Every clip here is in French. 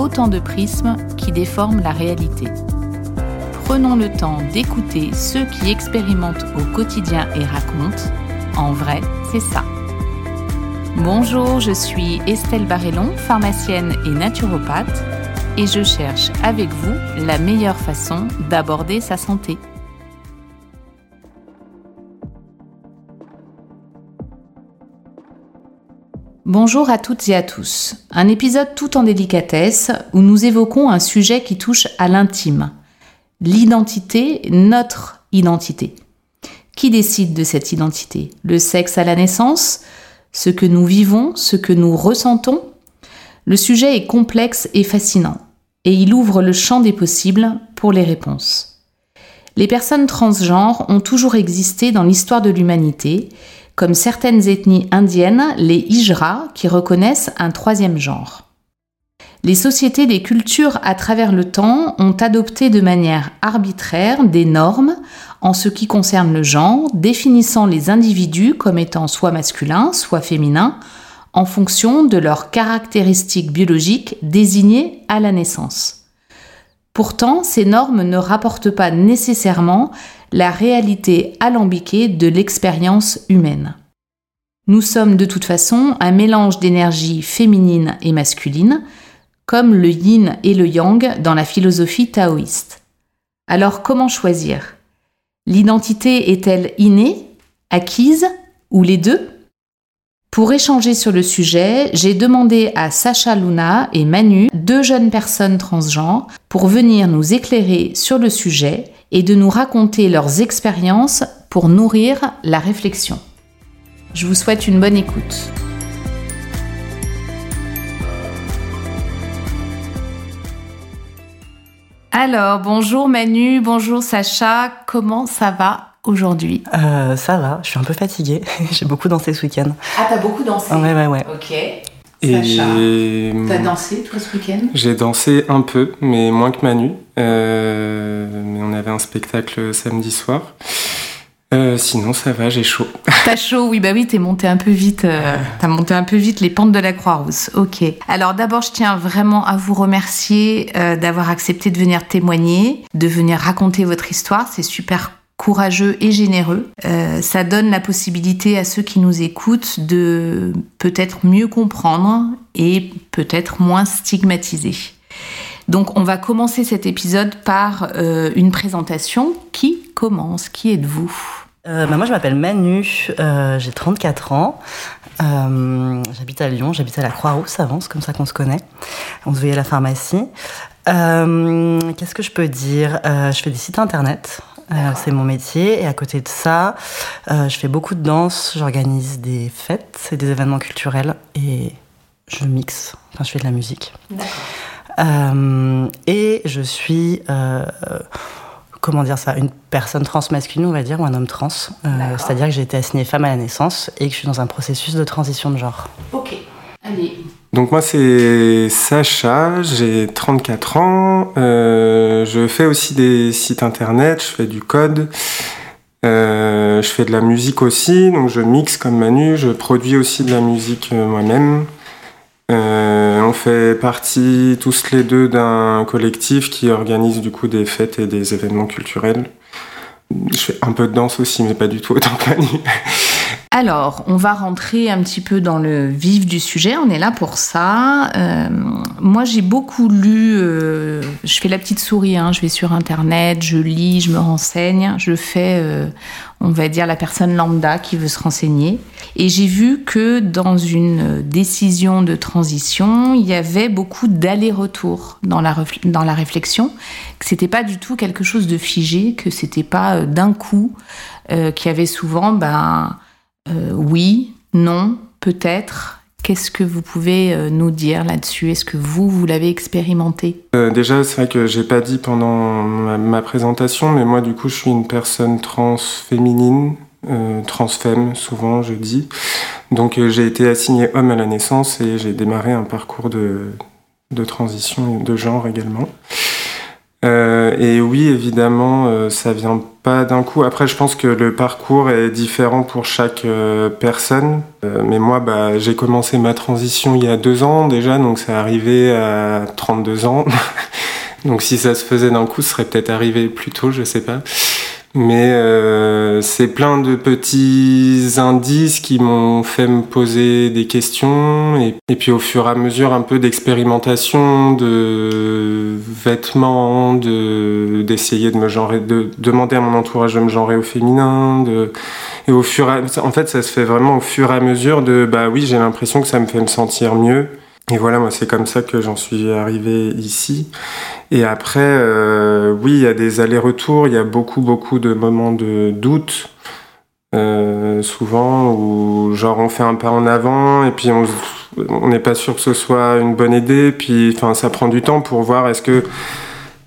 autant de prismes qui déforment la réalité. Prenons le temps d'écouter ceux qui expérimentent au quotidien et racontent. En vrai, c'est ça. Bonjour, je suis Estelle Barrellon, pharmacienne et naturopathe, et je cherche avec vous la meilleure façon d'aborder sa santé. Bonjour à toutes et à tous. Un épisode tout en délicatesse où nous évoquons un sujet qui touche à l'intime. L'identité, notre identité. Qui décide de cette identité? Le sexe à la naissance? Ce que nous vivons? Ce que nous ressentons? Le sujet est complexe et fascinant, et il ouvre le champ des possibles pour les réponses. Les personnes transgenres ont toujours existé dans l'histoire de l'humanité, comme certaines ethnies indiennes, les Hijra, qui reconnaissent un troisième genre. Les sociétés des cultures à travers le temps ont adopté de manière arbitraire des normes en ce qui concerne le genre, définissant les individus comme étant soit masculins, soit féminins, en fonction de leurs caractéristiques biologiques désignées à la naissance. Pourtant, ces normes ne rapportent pas nécessairement la réalité alambiquée de l'expérience humaine. Nous sommes de toute façon un mélange d'énergie féminine et masculine, comme le yin et le yang dans la philosophie taoïste. Alors comment choisir? L'identité est-elle innée, acquise ou les deux? Pour échanger sur le sujet, j'ai demandé à Sacha Luna et Manu, deux jeunes personnes transgenres, pour venir nous éclairer sur le sujet et de nous raconter leurs expériences pour nourrir la réflexion. Je vous souhaite une bonne écoute. Alors, bonjour Manu, bonjour Sacha, comment ça va? Aujourd'hui? Euh, Ça va, je suis un peu fatiguée, j'ai beaucoup dansé ce week-end. Ah, t'as beaucoup dansé? Ouais, ouais, ouais. Ok. Et Sacha, t'as dansé toi ce week-end? j'ai dansé un peu, mais moins que Manu. Euh, mais on avait un spectacle samedi soir. Euh, sinon, ça va, j'ai chaud. T'as chaud, oui, bah oui, t'es monté un peu vite. euh, t'as monté un peu vite les pentes de la Croix-Rousse. Ok. Alors d'abord, je tiens vraiment à vous remercier euh, d'avoir accepté de venir témoigner, de venir raconter votre histoire. C'est super courageux et généreux. Euh, ça donne la possibilité à ceux qui nous écoutent de peut-être mieux comprendre et peut-être moins stigmatiser. Donc on va commencer cet épisode par euh, une présentation. Qui commence? Qui êtes-vous? Euh, bah, moi, je m'appelle Manu, j'ai 34 ans. J'habite à Lyon, j'habite à la Croix-Rousse avant, c'est comme ça qu'on se connaît. On se voyait à la pharmacie. Qu'est-ce que je peux dire? Je fais des sites internet. Euh, c'est mon métier et à côté de ça, euh, je fais beaucoup de danse, j'organise des fêtes et des événements culturels et je mixe, enfin je fais de la musique. Euh, et je suis, euh, comment dire ça, une personne transmasculine, on va dire, ou un homme trans. C'est-à-dire que j'ai été assignée femme à la naissance et que je suis dans un processus de transition de genre. Ok. Allez. Donc moi, c'est Sacha, j'ai 34 ans. Euh, je fais aussi des sites internet, je fais du code. Euh, je fais de la musique aussi, donc je mixe comme Manu, je produis aussi de la musique euh, moi-même. On fait partie tous les deux d'un collectif qui organise du coup des fêtes et des événements culturels. Je fais un peu de danse aussi, mais pas du tout autant que Manu. Alors, on va rentrer un petit peu dans le vif du sujet. On est là pour ça. Euh, moi, j'ai beaucoup lu. euh, je fais la petite souris. hein, je vais sur Internet, je lis, je me renseigne. Je fais, euh, on va dire, la personne lambda qui veut se renseigner. Et j'ai vu que dans une décision de transition, il y avait beaucoup d'aller-retour dans la, dans la réflexion. Que c'était pas du tout quelque chose de figé, que c'était pas euh, d'un coup, euh, qu'il y avait souvent, ben. Euh, oui, non, peut-être, Qu'est-ce que vous pouvez euh, nous dire là-dessus? Est-ce que vous, vous l'avez expérimenté? Euh, Déjà, c'est vrai que j'ai pas dit pendant ma, présentation, mais moi, du coup, je suis une personne trans féminine, euh, transfemme, souvent, je dis. Donc, j'ai été assignée homme à la naissance et j'ai démarré un parcours de, de transition de genre également. Et oui, évidemment, ça vient pas d'un coup. Après, je pense que le parcours est différent pour chaque euh, personne. Euh, mais moi, bah, j'ai commencé ma transition il y a deux ans déjà, donc c'est arrivé à 32 ans. donc si ça se faisait d'un coup, ce serait peut-être arrivé plus tôt, je sais pas. Mais euh, c'est plein de petits indices qui m'ont fait me poser des questions. Et, puis au fur et à mesure, un peu d'expérimentation, de vêtements, de d'essayer de me genrer, de demander à mon entourage de me genrer au féminin. De, et au fur et à, en fait, ça se fait vraiment au fur et à mesure de bah oui, j'ai l'impression que ça me fait me sentir mieux. Et voilà, moi, c'est comme ça que j'en suis arrivé ici. Et après, euh, oui, il y a des allers-retours, il y a beaucoup, beaucoup de moments de doute, euh, souvent, où genre on fait un pas en avant et puis on n'est pas sûr que ce soit une bonne idée, puis ça prend du temps pour voir est-ce que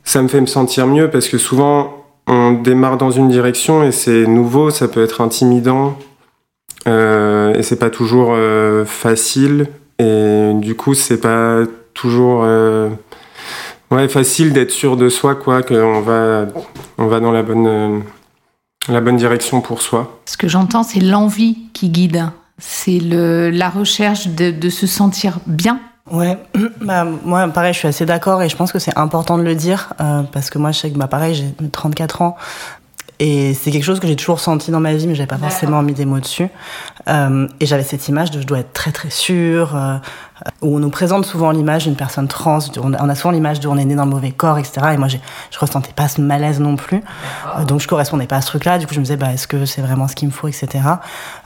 ça me fait me sentir mieux, parce que souvent, on démarre dans une direction et c'est nouveau, ça peut être intimidant, euh, et c'est pas toujours facile. Et du coup, c'est pas toujours euh, ouais, facile d'être sûr de soi, quoi, qu'on va, on va dans la bonne, euh, la bonne direction pour soi. Ce que j'entends, c'est l'envie qui guide. C'est la recherche de, de, se sentir bien. Ouais, bah, moi pareil, je suis assez d'accord et je pense que c'est important de le dire euh, parce que moi, je sais que bah, pareil, j'ai 34 ans. Et c'est quelque chose que j'ai toujours senti dans ma vie, mais j'avais pas forcément mis des mots dessus. Euh, et j'avais cette image de je dois être très très sûre, euh, où on nous présente souvent l'image d'une personne trans, on a souvent l'image de on est né dans le mauvais corps, etc. Et moi, je ressentais pas ce malaise non plus. Euh, donc je correspondais pas à ce truc-là. Du coup, je me disais, bah, est-ce que c'est vraiment ce qu'il me faut, etc.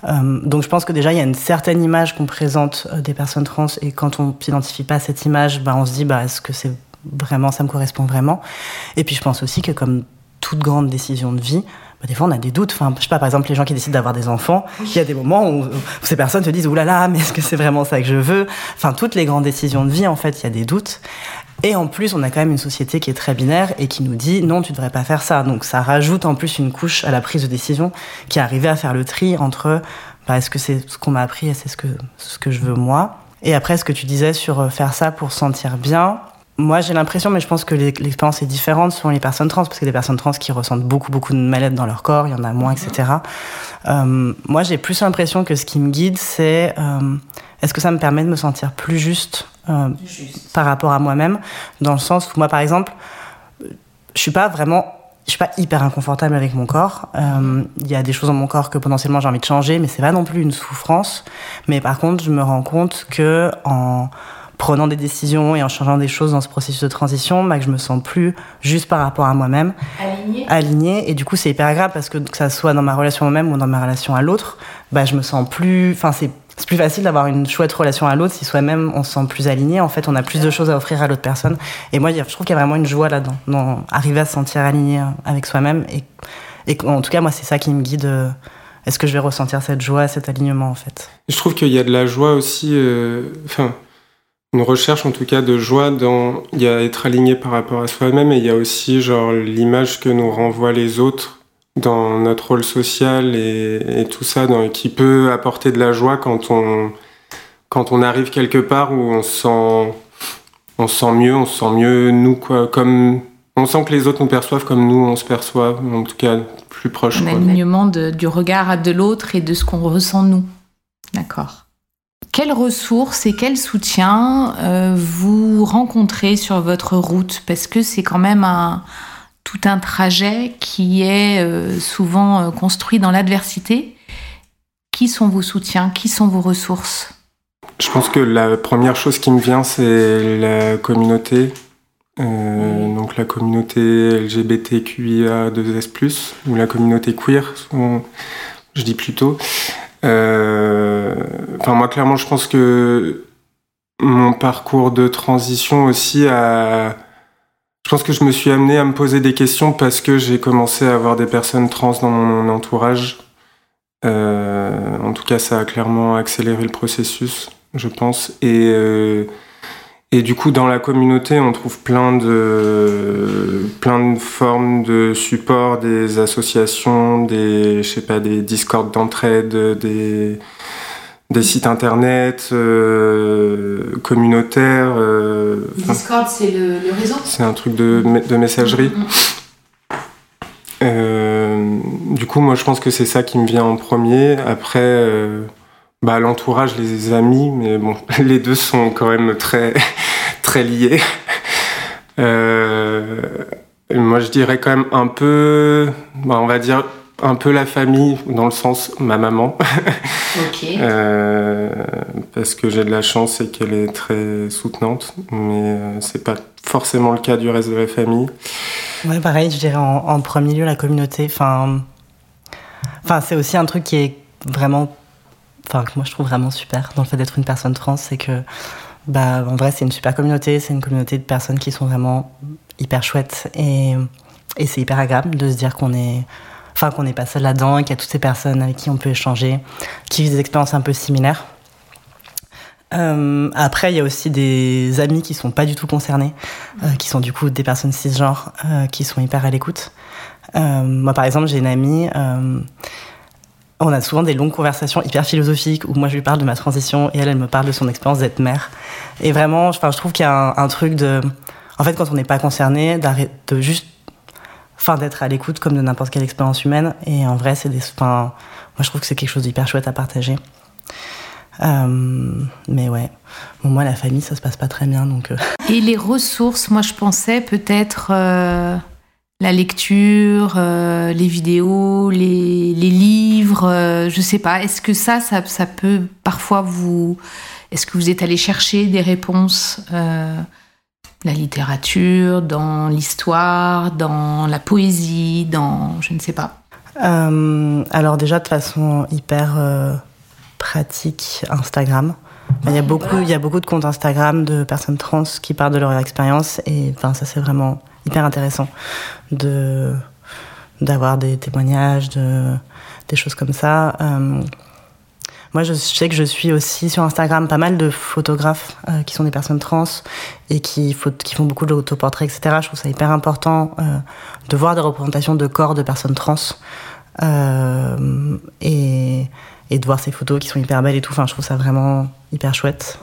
Euh, donc je pense que déjà, il y a une certaine image qu'on présente des personnes trans, et quand on s'identifie pas à cette image, bah, on se dit, bah, est-ce que c'est vraiment, ça me correspond vraiment? Et puis je pense aussi que comme toute grande décision de vie, bah, des fois on a des doutes. Enfin, je sais pas, par exemple, les gens qui décident d'avoir des enfants, il y a des moments où, ces personnes se disent, oulala, mais est-ce que c'est vraiment ça que je veux? Enfin, toutes les grandes décisions de vie, en fait, il y a des doutes. Et en plus, on a quand même une société qui est très binaire et qui nous dit non, tu devrais pas faire ça. Donc ça rajoute en plus une couche à la prise de décision qui est arrivée à faire le tri entre bah, est-ce que c'est ce qu'on m'a appris et c'est ce que, ce que je veux moi? Et après, ce que tu disais sur faire ça pour se sentir bien, moi, j'ai l'impression, mais je pense que l'expérience est différente selon les personnes trans, parce que des personnes trans qui ressentent beaucoup, beaucoup de mal-être dans leur corps, il y en a moins, etc. Euh, moi, j'ai plus l'impression que ce qui me guide, c'est euh, est-ce que ça me permet de me sentir plus juste, euh, juste. par rapport à moi-même, dans le sens où moi, par exemple, je suis pas vraiment je suis pas hyper inconfortable avec mon corps. Il euh, y a des choses dans mon corps que potentiellement j'ai envie de changer, mais c'est pas non plus une souffrance. Mais par contre, je me rends compte que en prenant des décisions et en changeant des choses dans ce processus de transition, bah, que je me sens plus juste par rapport à moi-même, aligné. aligné. Et du coup, c'est hyper grave parce que que ça soit dans ma relation à moi-même ou dans ma relation à l'autre, bah, je me sens plus. Enfin, c'est c'est plus facile d'avoir une chouette relation à l'autre si soi-même on se sent plus aligné. En fait, on a plus de choses à offrir à l'autre personne. Et moi, je trouve qu'il y a vraiment une joie là-dedans, dans arriver à se sentir aligné avec soi-même. Et, et en tout cas, moi, c'est ça qui me guide. Est-ce que je vais ressentir cette joie, cet alignement, en fait Je trouve qu'il y a de la joie aussi. Enfin. Euh une recherche en tout cas de joie dans il y a être aligné par rapport à soi-même et il y a aussi genre l'image que nous renvoient les autres dans notre rôle social et, et tout ça dans, qui peut apporter de la joie quand on quand on arrive quelque part où on se sent on se sent mieux on se sent mieux nous quoi comme on sent que les autres nous perçoivent comme nous on se perçoit en tout cas plus proche un alignement du regard de l'autre et de ce qu'on ressent nous. D'accord quelles ressources et quel soutien euh, vous rencontrez sur votre route? Parce que c'est quand même un, tout un trajet qui est euh, souvent euh, construit dans l'adversité. Qui sont vos soutiens? Qui sont vos ressources? Je pense que la première chose qui me vient, c'est la communauté. Euh, donc la communauté LGBTQIA2S+, ou la communauté queer, je dis plutôt. Euh, enfin, moi, clairement, je pense que mon parcours de transition aussi a. Je pense que je me suis amené à me poser des questions parce que j'ai commencé à avoir des personnes trans dans mon entourage. Euh, en tout cas, ça a clairement accéléré le processus. je pense. Et, euh, et du coup, dans la communauté, on trouve plein de, plein de formes de support, des associations, des, je sais pas, des discords d'entraide, des, des sites internet euh, communautaires. euh, Discord, c'est le, le réseau? c'est un truc de, de messagerie. Mhm. Euh, du coup, moi, je pense que c'est ça qui me vient en premier. Après, euh, bah, l'entourage, les amis, mais bon, les deux sont quand même très, très liés. Euh, moi, je dirais quand même un peu, bah, on va dire un peu la famille, dans le sens ma maman, Ok. Euh, parce que j'ai de la chance et qu'elle est très soutenante, mais euh, c'est pas forcément le cas du reste de la famille. Ouais, pareil, je dirais en, en premier lieu la communauté. Enfin, enfin, c'est aussi un truc qui est vraiment, enfin, que moi je trouve vraiment super dans le fait d'être une personne trans, c'est que, bah, en vrai, c'est une super communauté. C'est une communauté de personnes qui sont vraiment hyper chouettes et, et c'est hyper agréable de se dire qu'on est, enfin, qu'on n'est pas seul là-dedans, et qu'il y a toutes ces personnes avec qui on peut échanger, qui vivent des expériences un peu similaires. Euh, après, il y a aussi des amis qui sont pas du tout concernés, euh, qui sont du coup des personnes cisgenres, euh, qui sont hyper à l'écoute. Moi, par exemple, j'ai une amie. On a souvent des longues conversations hyper philosophiques où moi je lui parle de ma transition et elle, elle me parle de son expérience d'être mère. Et vraiment, je trouve qu'il y a un, truc de. En fait, quand on n'est pas concerné, de juste. Enfin, d'être à l'écoute comme de n'importe quelle expérience humaine. Et en vrai, c'est des. Enfin, moi, je trouve que c'est quelque chose d'hyper chouette à partager. Euh, mais ouais. Bon, moi, la famille, ça se passe pas très bien, donc. euh, Et les ressources, moi je pensais peut-être euh, la lecture, les vidéos, les livres, euh, je sais pas. Est-ce que ça, ça, ça peut parfois vous. Est-ce que vous êtes allé chercher des réponses euh, La littérature, dans l'histoire, dans la poésie, dans. Je ne sais pas. Euh, alors déjà de façon hyper euh, pratique, Instagram. Il y, a beaucoup, il y a beaucoup de comptes Instagram de personnes trans qui parlent de leur expérience et enfin, ça c'est vraiment hyper intéressant de d'avoir des témoignages, de, des choses comme ça. Euh, moi, je sais que je suis aussi sur Instagram pas mal de photographes euh, qui sont des personnes trans et qui, font beaucoup d'autoportraits, etc. Je trouve ça hyper important euh, de voir des représentations de corps de personnes trans et, et de voir ces photos qui sont hyper belles et tout. Enfin, je trouve ça vraiment hyper chouette.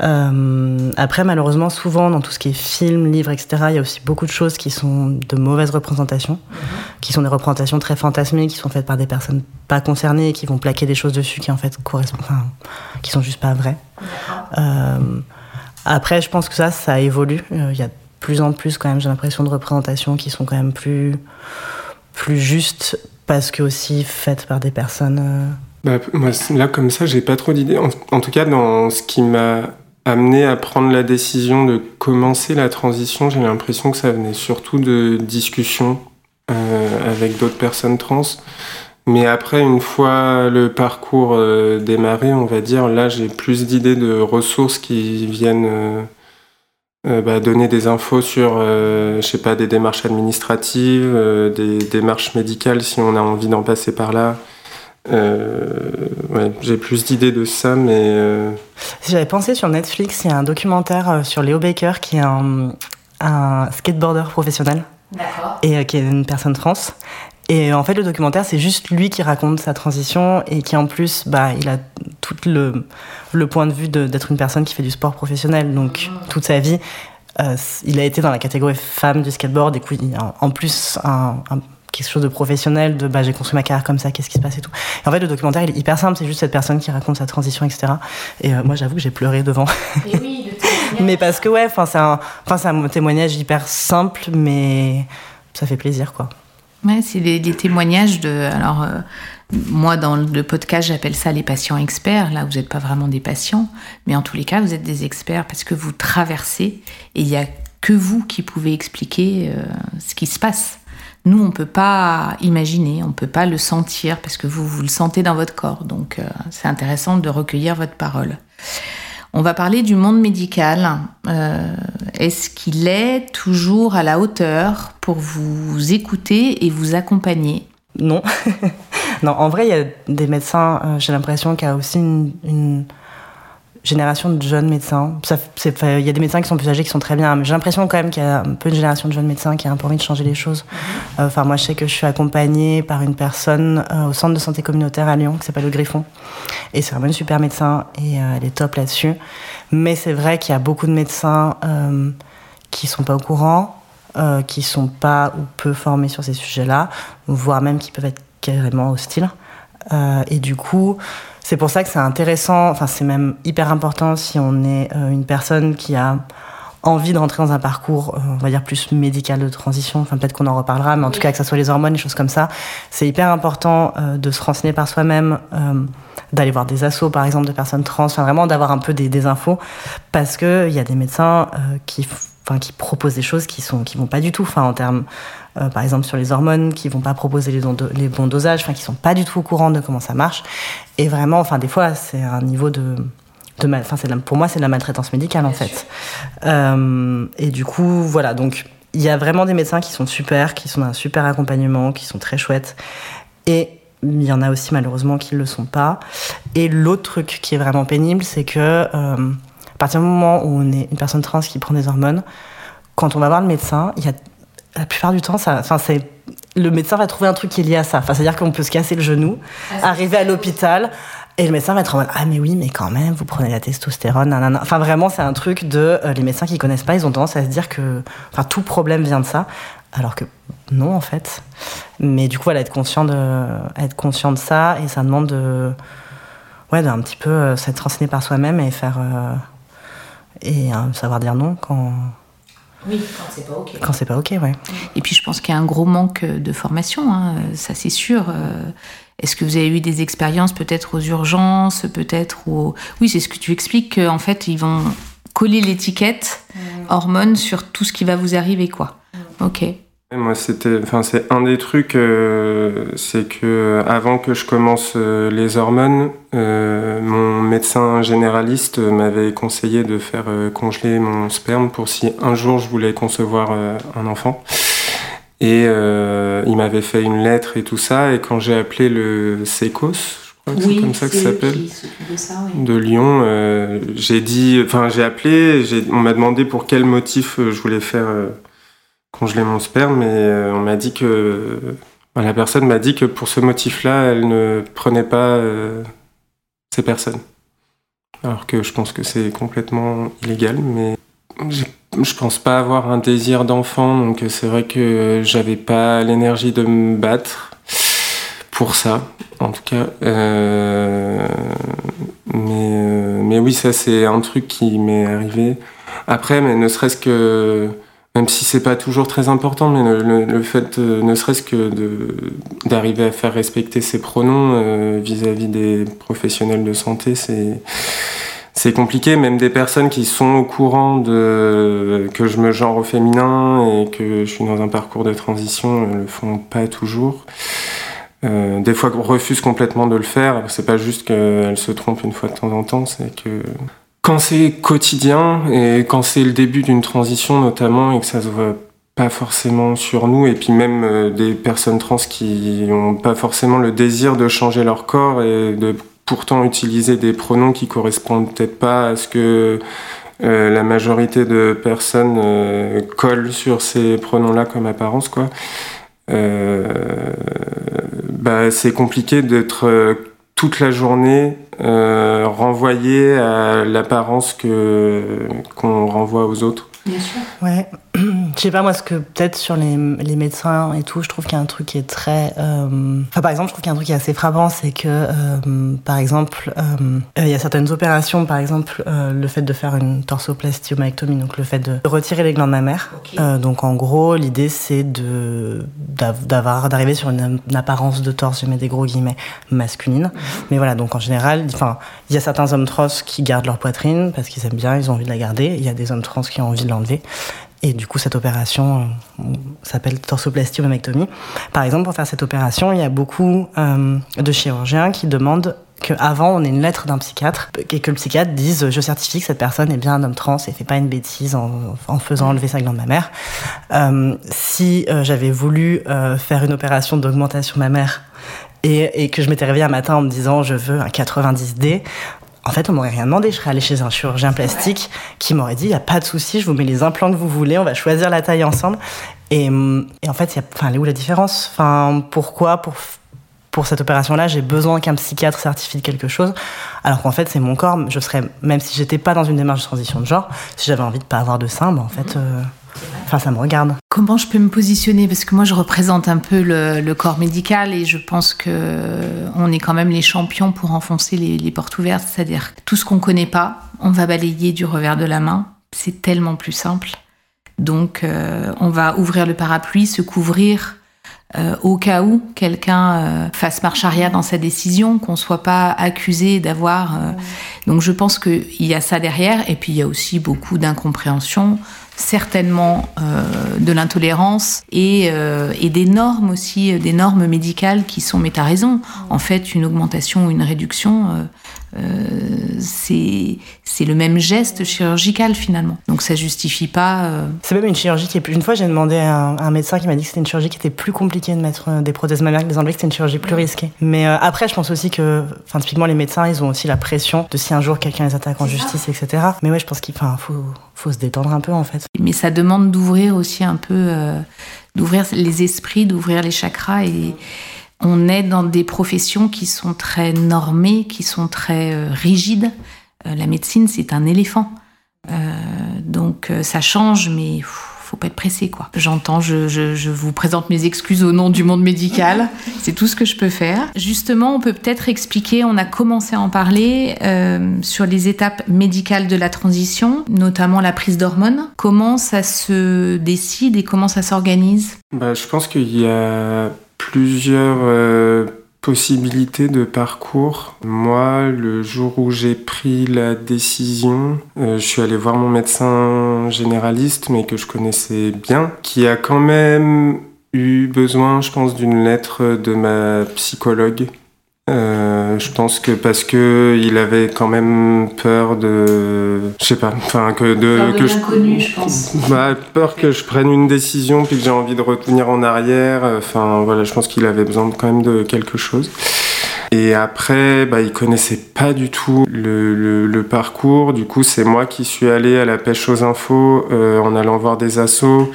Euh, après, malheureusement, souvent dans tout ce qui est film, livre, etc., il y a aussi beaucoup de choses qui sont de mauvaises représentations, qui sont des représentations très fantasmées, qui sont faites par des personnes pas concernées, et qui vont plaquer des choses dessus qui en fait correspondent, enfin, qui sont juste pas vraies. Euh, après, je pense que ça, ça évolue. Euh, Il y a de plus en plus quand même, j'ai l'impression de représentations qui sont quand même plus plus justes parce que aussi faites par des personnes. euh, Bah, moi, là, comme ça, j'ai pas trop d'idées. En, en tout cas, dans ce qui m'a amené à prendre la décision de commencer la transition, j'ai l'impression que ça venait surtout de discussions euh, avec d'autres personnes trans. Mais après, une fois le parcours euh, démarré, on va dire, là, j'ai plus d'idées de ressources qui viennent euh, bah, donner des infos sur, je sais pas, des démarches administratives, des démarches médicales si on a envie d'en passer par là. Euh, ouais, j'ai plus d'idées de ça, mais euh, J'avais pensé sur Netflix, il y a un documentaire euh, sur Léo Baker qui est un, un skateboarder professionnel D'accord. et euh, qui est une personne trans. Et en fait, le documentaire, c'est juste lui qui raconte sa transition et qui en plus, bah, il a tout le, le point de vue d'être une personne qui fait du sport professionnel. Donc, toute sa vie, euh, il a été dans la catégorie femme du skateboard. Et puis, il y a en plus, un, un- quelque chose de professionnel, de bah, j'ai construit ma carrière comme ça, qu'est-ce qui se passe et tout. Et en fait, le documentaire, il est hyper simple. C'est juste cette personne qui raconte sa transition, etc. Et euh, moi, j'avoue que j'ai pleuré devant. Et oui, le témoignage. mais parce que, ouais, enfin, c'est un, enfin, c'est un témoignage hyper simple, mais ça fait plaisir, quoi. Ouais, c'est les, les témoignages de. Alors, euh, moi, dans le podcast, j'appelle ça les patients experts. Là, vous n'êtes pas vraiment des patients, mais en tous les cas, vous êtes des experts parce que vous traversez et il n'y a que vous qui pouvez expliquer euh, ce qui se passe. Nous, on ne peut pas imaginer, on ne peut pas le sentir parce que vous, vous le sentez dans votre corps. Donc, euh, c'est intéressant de recueillir votre parole. On va parler du monde médical. Euh, Est-ce qu'il est toujours à la hauteur pour vous écouter et vous accompagner? Non. non, en vrai, il y a des médecins, euh, j'ai l'impression qu'il y a aussi une, une- génération de jeunes médecins. Il y a des médecins qui sont plus âgés qui sont très bien, mais j'ai l'impression quand même qu'il y a un peu une génération de jeunes médecins qui a un peu envie de changer les choses. Mhm. Enfin, moi, je sais que je suis accompagnée par une personne au centre de santé communautaire à Lyon qui s'appelle le Griffon. Et c'est vraiment une super médecin et elle est top là-dessus. Mais c'est vrai qu'il y a beaucoup de médecins qui sont pas au courant, euh, qui sont pas ou peu formés sur ces sujets-là, voire même qui peuvent être carrément hostiles. Euh, et du coup, c'est pour ça que c'est intéressant, enfin c'est même hyper important si on est euh, une personne qui a envie de rentrer dans un parcours, on va dire plus médical de transition, enfin peut-être qu'on en reparlera, mais en tout cas que ce soit les hormones, les choses comme ça, c'est hyper important de se renseigner par soi-même, d'aller voir des assos par exemple de personnes trans, enfin vraiment d'avoir un peu des, des infos, parce qu'il y a des médecins qui enfin qui proposent des choses qui sont qui vont pas du tout enfin en termes euh, par exemple sur les hormones qui vont pas proposer les, les bons dosages enfin qui sont pas du tout au courant de comment ça marche. Et vraiment enfin des fois c'est un niveau de de enfin c'est pour moi c'est de la maltraitance médicale en fait. euh, et du coup voilà donc il y a vraiment des médecins qui sont super qui sont un super accompagnement qui sont très chouettes. Et il y en a aussi malheureusement qui ne le sont pas. Et l'autre truc qui est vraiment pénible c'est que euh, à partir du moment où on est une personne trans qui prend des hormones, quand on va voir le médecin, il y a la plupart du temps, ça, enfin, c'est le médecin va trouver un truc qui est lié à ça. Enfin, c'est-à-dire qu'on peut se casser le genou, ah, arriver à l'hôpital. Et le médecin va être en mode Ah, mais oui, mais quand même, vous prenez la testostérone. Nanana. Enfin, vraiment, c'est un truc de. Euh, les médecins qui connaissent pas, ils ont tendance à se dire que. Enfin, tout problème vient de ça. Alors que non, en fait. Mais du coup, voilà, être conscient de, être conscient de ça. Et ça demande de. Ouais, d'un petit peu euh, s'être renseigné par soi-même et faire. Euh, et savoir dire non quand. Oui, quand c'est pas OK. Quand c'est pas OK, ouais. Et puis je pense qu'il y a un gros manque de formation, hein, ça c'est sûr. Euh, est-ce que vous avez eu des expériences peut-être aux urgences, peut-être au... Oui, c'est ce que tu expliques, qu'en fait ils vont coller l'étiquette hormones sur tout ce qui va vous arriver, quoi. Ok. Moi, c'était, enfin, c'est un des trucs, euh, c'est que avant que je commence euh, les hormones, euh, mon médecin généraliste m'avait conseillé de faire congeler mon sperme pour si un jour je voulais concevoir un enfant. Et il m'avait fait une lettre et tout ça. Et quand j'ai appelé le SECOS, je crois que c'est comme ça que ça s'appelle, de Lyon, j'ai dit, enfin, j'ai appelé, on m'a demandé pour quel motif je voulais faire congeler mon sperme, mais euh, on m'a dit que la personne m'a dit que pour ce motif-là, elle ne prenait pas euh, ces personnes. Alors que je pense que c'est complètement illégal, mais je pense pas avoir un désir d'enfant, donc c'est vrai que j'avais pas l'énergie de me battre pour ça, en tout cas. Euh, mais oui, ça c'est un truc qui m'est arrivé. Après, mais ne serait-ce que même si c'est pas toujours très important, mais le, fait, ne serait-ce que d'arriver à faire respecter ses pronoms euh, vis-à-vis des professionnels de santé, c'est c'est compliqué. Même des personnes qui sont au courant de que je me genre au féminin et que je suis dans un parcours de transition ne le font pas toujours. Euh, des fois refusent complètement de le faire. C'est pas juste qu'elles se trompent une fois de temps en temps, c'est que quand c'est quotidien et quand c'est le début d'une transition notamment et que ça se voit pas forcément sur nous et puis même euh, des personnes trans qui n'ont pas forcément le désir de changer leur corps et de pourtant utiliser des pronoms qui correspondent peut-être pas à ce que euh, la majorité de personnes euh, collent sur ces pronoms-là comme apparence quoi. bah, c'est compliqué d'être toute la journée euh, renvoyer à l'apparence que qu'on renvoie aux autres. Bien sûr. Ouais. Je sais pas moi ce que peut-être sur les, les, médecins et tout, je trouve qu'il y a un truc qui est très. Euh... Enfin par exemple, je trouve qu'il y a un truc qui est assez frappant, c'est que euh, par exemple, euh, il y a certaines opérations, par exemple euh, le fait de faire une torsoplastie ou myectomie, donc le fait de retirer les glandes mammaires. Okay. donc en gros, l'idée c'est de d'avoir d'arriver sur une, apparence de torse, je mets des gros guillemets, masculine. Mhm. Mais voilà, donc en général, enfin il y a certains hommes trans qui gardent leur poitrine parce qu'ils aiment bien, ils ont envie de la garder. Il y a des hommes trans qui ont envie de l'enlever. Et du coup, cette opération euh, s'appelle torsoplastie ou mammectomie. Par exemple, pour faire cette opération, il y a beaucoup euh, de chirurgiens qui demandent qu'avant on ait une lettre d'un psychiatre et que le psychiatre dise je certifie que cette personne est bien un homme trans et fait pas une bêtise en, faisant enlever sa glande mammaire. Euh, si euh, j'avais voulu faire une opération d'augmentation mammaire et, et que je m'étais réveillée un matin en me disant je veux un 90D, en fait, on m'aurait rien demandé. Je serais allée chez un chirurgien plastique qui m'aurait dit, il n'y a pas de souci, je vous mets les implants que vous voulez, on va choisir la taille ensemble. Et, et en fait, y a, enfin, elle est où la différence? Enfin, pourquoi pour, pour cette opération-là, j'ai besoin qu'un psychiatre certifie quelque chose, alors qu'en fait, c'est mon corps. Je serais, même si j'étais pas dans une démarche de transition de genre, si j'avais envie de pas avoir de sein, ben, en fait, euh, enfin, ça me regarde. Comment je peux me positionner? Parce que moi, je représente un peu le, le, corps médical et je pense que on est quand même les champions pour enfoncer les, les portes ouvertes. C'est-à-dire tout ce qu'on connaît pas, on va balayer du revers de la main. C'est tellement plus simple. Donc, euh, on va ouvrir le parapluie, se couvrir euh, au cas où quelqu'un euh, fasse marche arrière dans sa décision, qu'on soit pas accusé d'avoir. Euh... Donc, je pense qu'il y a ça derrière, et puis il y a aussi beaucoup d'incompréhension certainement euh, de l'intolérance et, euh, et, des normes aussi, des normes médicales qui sont, mais t'as raison, en fait, une augmentation ou une réduction, euh, c'est le même geste chirurgical finalement. Donc ça justifie pas. C'est même une chirurgie qui est plus. Une fois, j'ai demandé à un, à un médecin qui m'a dit que c'était une chirurgie qui était plus compliquée de mettre des prothèses mammaires que des enlever, que c'était une chirurgie plus risquée. Mais après, je pense aussi que, enfin, typiquement, les médecins, ils ont aussi la pression de si un jour quelqu'un les attaque en justice, etc. Mais ouais, je pense qu'il faut, faut se détendre un peu en fait. Mais ça demande d'ouvrir aussi un peu, euh, d'ouvrir les esprits, d'ouvrir les chakras. Et on est dans des professions qui sont très normées, qui sont très euh, rigides. Euh, la médecine, c'est un éléphant. donc ça change, mais faut pas être pressé, quoi. J'entends, je, je, je, vous présente mes excuses au nom du monde médical. C'est tout ce que je peux faire. Justement, on peut peut-être expliquer, on a commencé à en parler euh, sur les étapes médicales de la transition, notamment la prise d'hormones. Comment ça se décide et comment ça s'organise? Bah, Je pense qu'il y a plusieurs... Euh possibilités de parcours. Moi, le jour où j'ai pris la décision, euh, je suis allé voir mon médecin généraliste, mais que je connaissais bien, qui a quand même eu besoin, je pense, d'une lettre de ma psychologue euh, je pense que parce que il avait quand même peur de, je sais pas, enfin que de, peur de que je, je pense. Bah, peur que je prenne une décision puis que j'ai envie de revenir en arrière. Enfin voilà, je pense qu'il avait besoin quand même de quelque chose. Et après, bah, il connaissait pas du tout le, le, le parcours. Du coup, c'est moi qui suis allé à la pêche aux infos euh, en allant voir des assos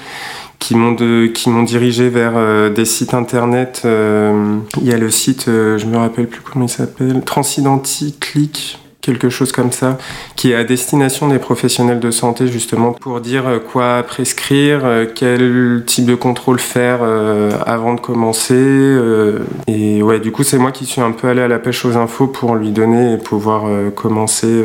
qui m'ont qui m'ont dirigé vers euh, des sites internet. Euh, il y a le site, euh, je me rappelle plus comment il s'appelle, Transidenti Click quelque chose comme ça, qui est à destination des professionnels de santé justement pour dire quoi prescrire, quel type de contrôle faire avant de commencer. Et ouais, du coup, c'est moi qui suis un peu allé à la pêche aux infos pour lui donner et pouvoir commencer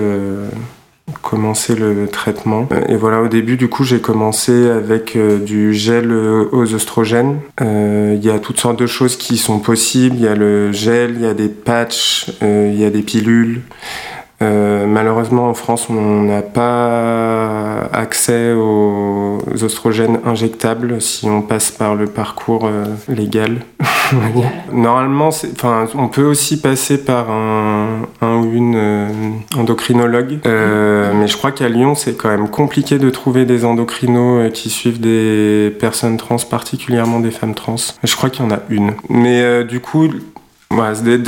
commencer le traitement. Et voilà, au début, du coup, j'ai commencé avec euh, du gel euh, aux oestrogènes. Euh, il y a toutes sortes de choses qui sont possibles. Il y a le gel, il y a des patchs, il y a des pilules. Euh, malheureusement, en France, on n'a pas accès aux oestrogènes injectables si on passe par le parcours euh, légal. Normalement, enfin, on peut aussi passer par un, un ou une euh, endocrinologue, mais je crois qu'à Lyon, c'est quand même compliqué de trouver des endocrinos qui suivent des personnes trans, particulièrement des femmes trans. Je crois qu'il y en a une. Mais du coup,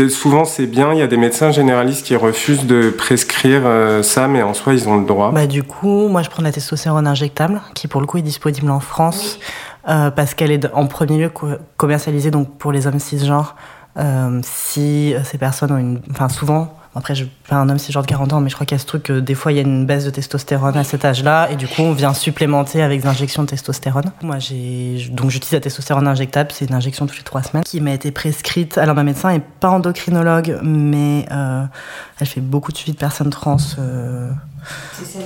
Souvent c'est bien, il y a des médecins généralistes qui refusent de prescrire euh, ça, mais en soi ils ont le droit. Bah, du coup, moi je prends la testostérone injectable, qui pour le coup est disponible en France, oui. euh, parce qu'elle est en premier lieu commercialisée donc, pour les hommes cisgenres. Euh, si ces personnes ont une. Enfin, souvent, après, je pas un homme cisgenre de 40 ans, mais je crois qu'il y a ce truc que des fois il y a une baisse de testostérone à cet âge-là, et du coup on vient supplémenter avec des injections de testostérone. Moi, j'ai donc j'utilise la testostérone injectable, c'est une injection toutes les trois semaines, qui m'a été prescrite. Alors ma médecin est pas endocrinologue, mais euh, elle fait beaucoup de suivi de personnes trans. Euh,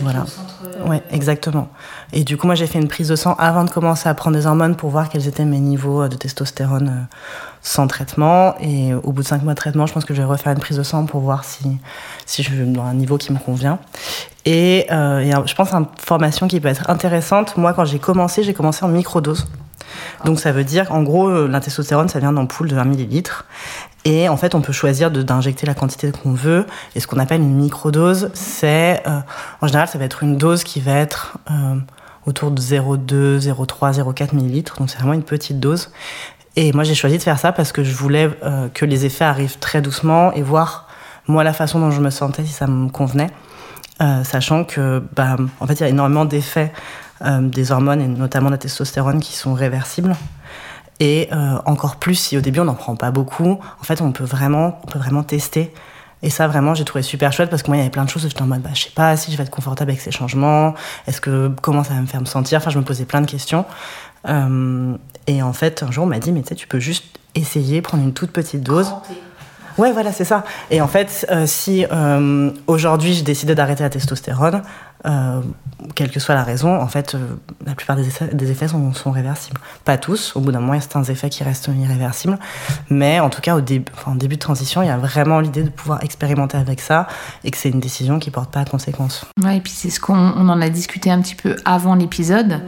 voilà. Centre... Ouais, exactement. Et du coup, moi, j'ai fait une prise de sang avant de commencer à prendre des hormones pour voir quels étaient mes niveaux de testostérone euh, sans traitement. Et au bout de cinq mois de traitement, je pense que je vais refaire une prise de sang pour voir si, si je suis dans un niveau qui me convient. Et, euh, je pense à une formation qui peut être intéressante. Moi, quand j'ai commencé, j'ai commencé en microdose. Donc ça veut dire, en gros, la testostérone, ça vient d'ampoules de 1 millilitre. Et en fait, on peut choisir d'injecter la quantité qu'on veut. Et ce qu'on appelle une microdose, c'est, euh, en général, ça va être une dose qui va être euh, autour de 0,2, 0,3, 0,4 millilitres. Donc c'est vraiment une petite dose. Et moi, j'ai choisi de faire ça parce que je voulais euh, que les effets arrivent très doucement et voir moi la façon dont je me sentais, si ça me convenait, euh, sachant que, bah, en fait, il y a énormément d'effets euh, des hormones et notamment de la testostérone qui sont réversibles. Et encore plus si au début on n'en prend pas beaucoup, en fait, on peut vraiment, on peut vraiment tester. Et ça, vraiment, j'ai trouvé super chouette parce que moi, il y avait plein de choses où j'étais en mode, bah, je sais pas si je vais être confortable avec ces changements. Est-ce que, comment ça va me faire me sentir? Enfin, je me posais plein de questions. Euh, et en fait, un jour, on m'a dit, mais tu sais, tu peux juste essayer, prendre une toute petite dose. Ouais, voilà, c'est ça. Et en fait, euh, si euh, aujourd'hui j'ai décidé d'arrêter la testostérone, euh, quelle que soit la raison, en fait, euh, la plupart des effets, des effets sont, sont, réversibles. Pas tous, au bout d'un moment, il y a certains effets qui restent irréversibles. Mais en tout cas, au début, enfin, début de transition, il y a vraiment l'idée de pouvoir expérimenter avec ça et que c'est une décision qui porte pas à conséquence. Ouais, et puis c'est ce qu'on on en a discuté un petit peu avant l'épisode.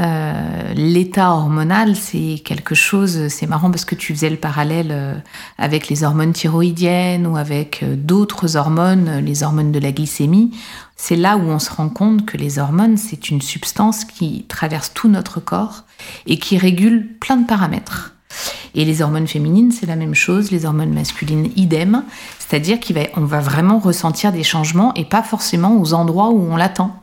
Euh, l'état hormonal, c'est quelque chose, c'est marrant parce que tu faisais le parallèle euh, avec les hormones thyroïdiennes ou avec euh, d'autres hormones, les hormones de la glycémie. C'est là où on se rend compte que les hormones, c'est une substance qui traverse tout notre corps et qui régule plein de paramètres. Et les hormones féminines, c'est la même chose, les hormones masculines, idem. C'est-à-dire qu'on va, va vraiment ressentir des changements et pas forcément aux endroits où on l'attend.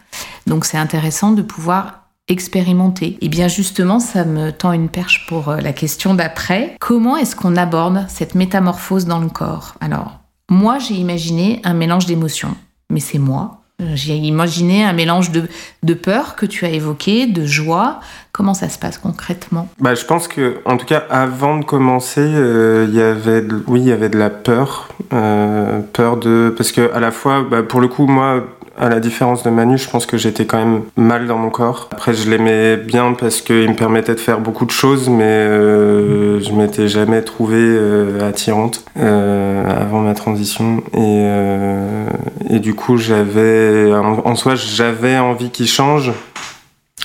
Donc c'est intéressant de pouvoir expérimenter. Et bien justement, ça me tend une perche pour la question d'après. Comment est-ce qu'on aborde cette métamorphose dans le corps? Alors, moi, j'ai imaginé un mélange d'émotions, mais c'est moi. J'ai imaginé un mélange de, de, peur que tu as évoqué, de joie. Comment ça se passe concrètement? Bah, Je pense que, en tout cas, avant de commencer, euh, y avait de, oui, il y avait de la peur. Euh, peur de. Parce que, à la fois, bah, pour le coup, moi, à la différence de Manu, je pense que j'étais quand même mal dans mon corps. Après, je l'aimais bien parce qu'il me permettait de faire beaucoup de choses, mais euh, je m'étais jamais trouvée euh, attirante euh, avant ma transition. Et, euh, et du coup, j'avais, en, en, soi, j'avais envie qu'il change,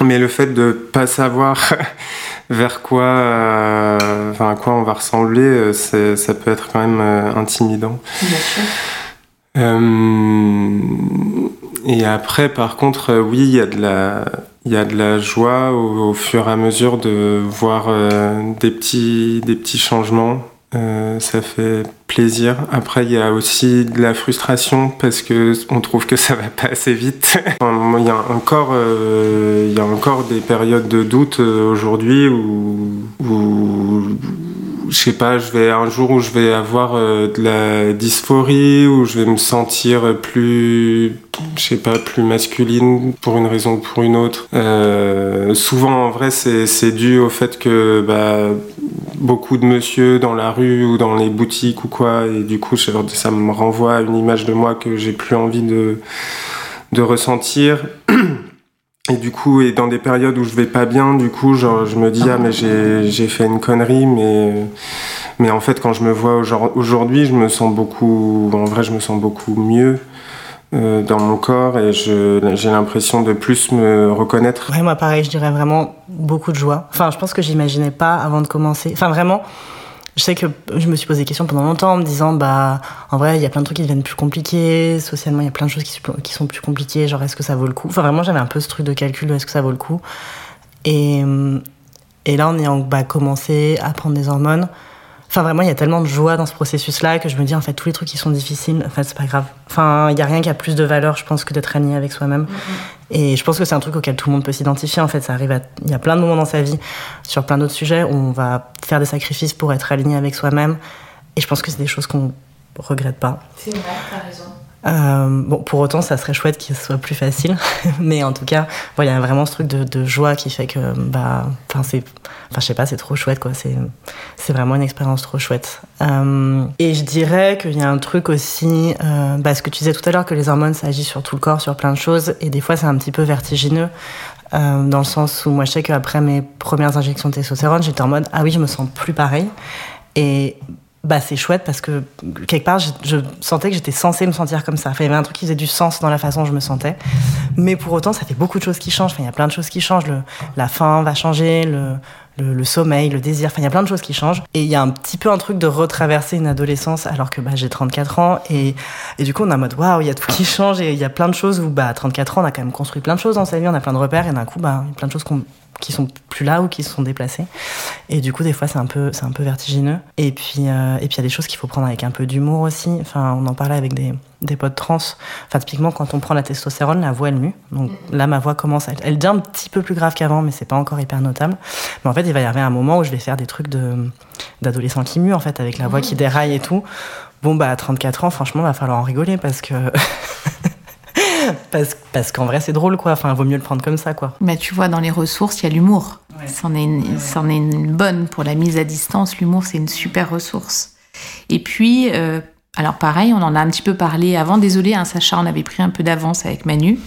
mais le fait de pas savoir vers quoi, euh, enfin, à quoi on va ressembler, ça peut être quand même intimidant. Bien sûr. Et après, par contre, euh, oui, il y a de la, il y a de la joie au, fur et à mesure de voir euh, des petits, des petits changements. Euh, ça fait plaisir. Après, il y a aussi de la frustration parce que on trouve que ça va pas assez vite. il y a encore, il y a encore des périodes de doute aujourd'hui où je sais pas, je vais un jour où je vais avoir euh, de la dysphorie, où je vais me sentir plus, je sais pas, plus masculine pour une raison ou pour une autre. Euh, souvent, en vrai, c'est dû au fait que bah, beaucoup de monsieur dans la rue ou dans les boutiques ou quoi, et du coup, ça me renvoie à une image de moi que j'ai plus envie de, de ressentir. Et du coup, et dans des périodes où je vais pas bien, du coup, genre, je me dis, ah, mais j'ai fait une connerie, mais, mais en fait, quand je me vois aujourd'hui, je me sens beaucoup, en vrai, je me sens beaucoup mieux euh, dans mon corps et j'ai l'impression de plus me reconnaître. Ouais, moi, pareil, je dirais vraiment beaucoup de joie. Enfin, je pense que j'imaginais pas avant de commencer. Enfin, vraiment, je sais que je me suis posé des questions pendant longtemps en me disant bah en vrai il y a plein de trucs qui deviennent plus compliqués socialement il y a plein de choses qui, sont plus compliquées genre est-ce que ça vaut le coup? Enfin vraiment j'avais un peu ce truc de calcul est-ce que ça vaut le coup? Et, là en bah, commencé à prendre des hormones Enfin, vraiment, il y a tellement de joie dans ce processus-là que je me dis, en fait, tous les trucs qui sont difficiles, en fait, c'est pas grave. Enfin, il y a rien qui a plus de valeur, je pense, que d'être aligné avec soi-même. Mm -hmm. Et je pense que c'est un truc auquel tout le monde peut s'identifier, en fait. Ça arrive à... Il y a plein de moments dans sa vie, sur plein d'autres sujets, où on va faire des sacrifices pour être aligné avec soi-même. Et je pense que c'est des choses qu'on regrette pas. C'est vrai, t'as raison. Euh, bon, pour autant, ça serait chouette qu'il soit plus facile, mais en tout cas, il y a vraiment ce truc de, joie qui fait que, bah, enfin, c'est, enfin, je sais pas, c'est trop chouette, quoi. C'est, c'est vraiment une expérience trop chouette. Euh, et je dirais qu'il y a un truc aussi, euh, bah, ce que tu disais tout à l'heure, que les hormones, ça agit sur tout le corps, sur plein de choses, et des fois, c'est un petit peu vertigineux. Euh, dans le sens où moi je sais qu'après mes premières injections de testostérone, j'étais en mode ah oui, je me sens plus pareil. Et bah c'est chouette parce que quelque part je, sentais que j'étais censée me sentir comme ça. Enfin, il y avait un truc qui faisait du sens dans la façon dont je me sentais. Mais pour autant, ça fait beaucoup de choses qui changent. Enfin, il y a plein de choses qui changent. Le, la faim va changer, le, le, le, sommeil, le désir. Enfin, il y a plein de choses qui changent. Et il y a un petit peu un truc de retraverser une adolescence alors que bah, j'ai 34 ans. Et, et du coup, on est en mode waouh, il y a tout qui change. Et il y a plein de choses où bah, à 34 ans, on a quand même construit plein de choses dans sa vie. On a plein de repères. Et d'un coup, bah, il y a plein de choses qu'on qui sont plus là ou qui se sont déplacés. Et du coup, des fois, c'est un peu, c'est un peu vertigineux. Et puis, euh, et puis, il y a des choses qu'il faut prendre avec un peu d'humour aussi. Enfin, on en parlait avec des, des potes trans. Enfin, typiquement, quand on prend la testostérone, la voix, elle mue. Donc là, ma voix commence à... Elle devient un petit peu plus grave qu'avant, mais c'est pas encore hyper notable. Mais en fait, il va y avoir un moment où je vais faire des trucs de, d'adolescent qui mue, en fait, avec la voix qui déraille et tout. Bon, bah, à 34 ans, franchement, va falloir en rigoler parce que... parce, parce qu'en vrai, c'est drôle, quoi. Enfin, vaut mieux le prendre comme ça, quoi. Mais tu vois, dans les ressources, il y a l'humour. C'en est, une, c'en est une bonne pour la mise à distance. L'humour, c'est une super ressource. Et puis, euh, alors pareil, on en a un petit peu parlé avant. Désolé, hein, Sacha, on avait pris un peu d'avance avec Manu.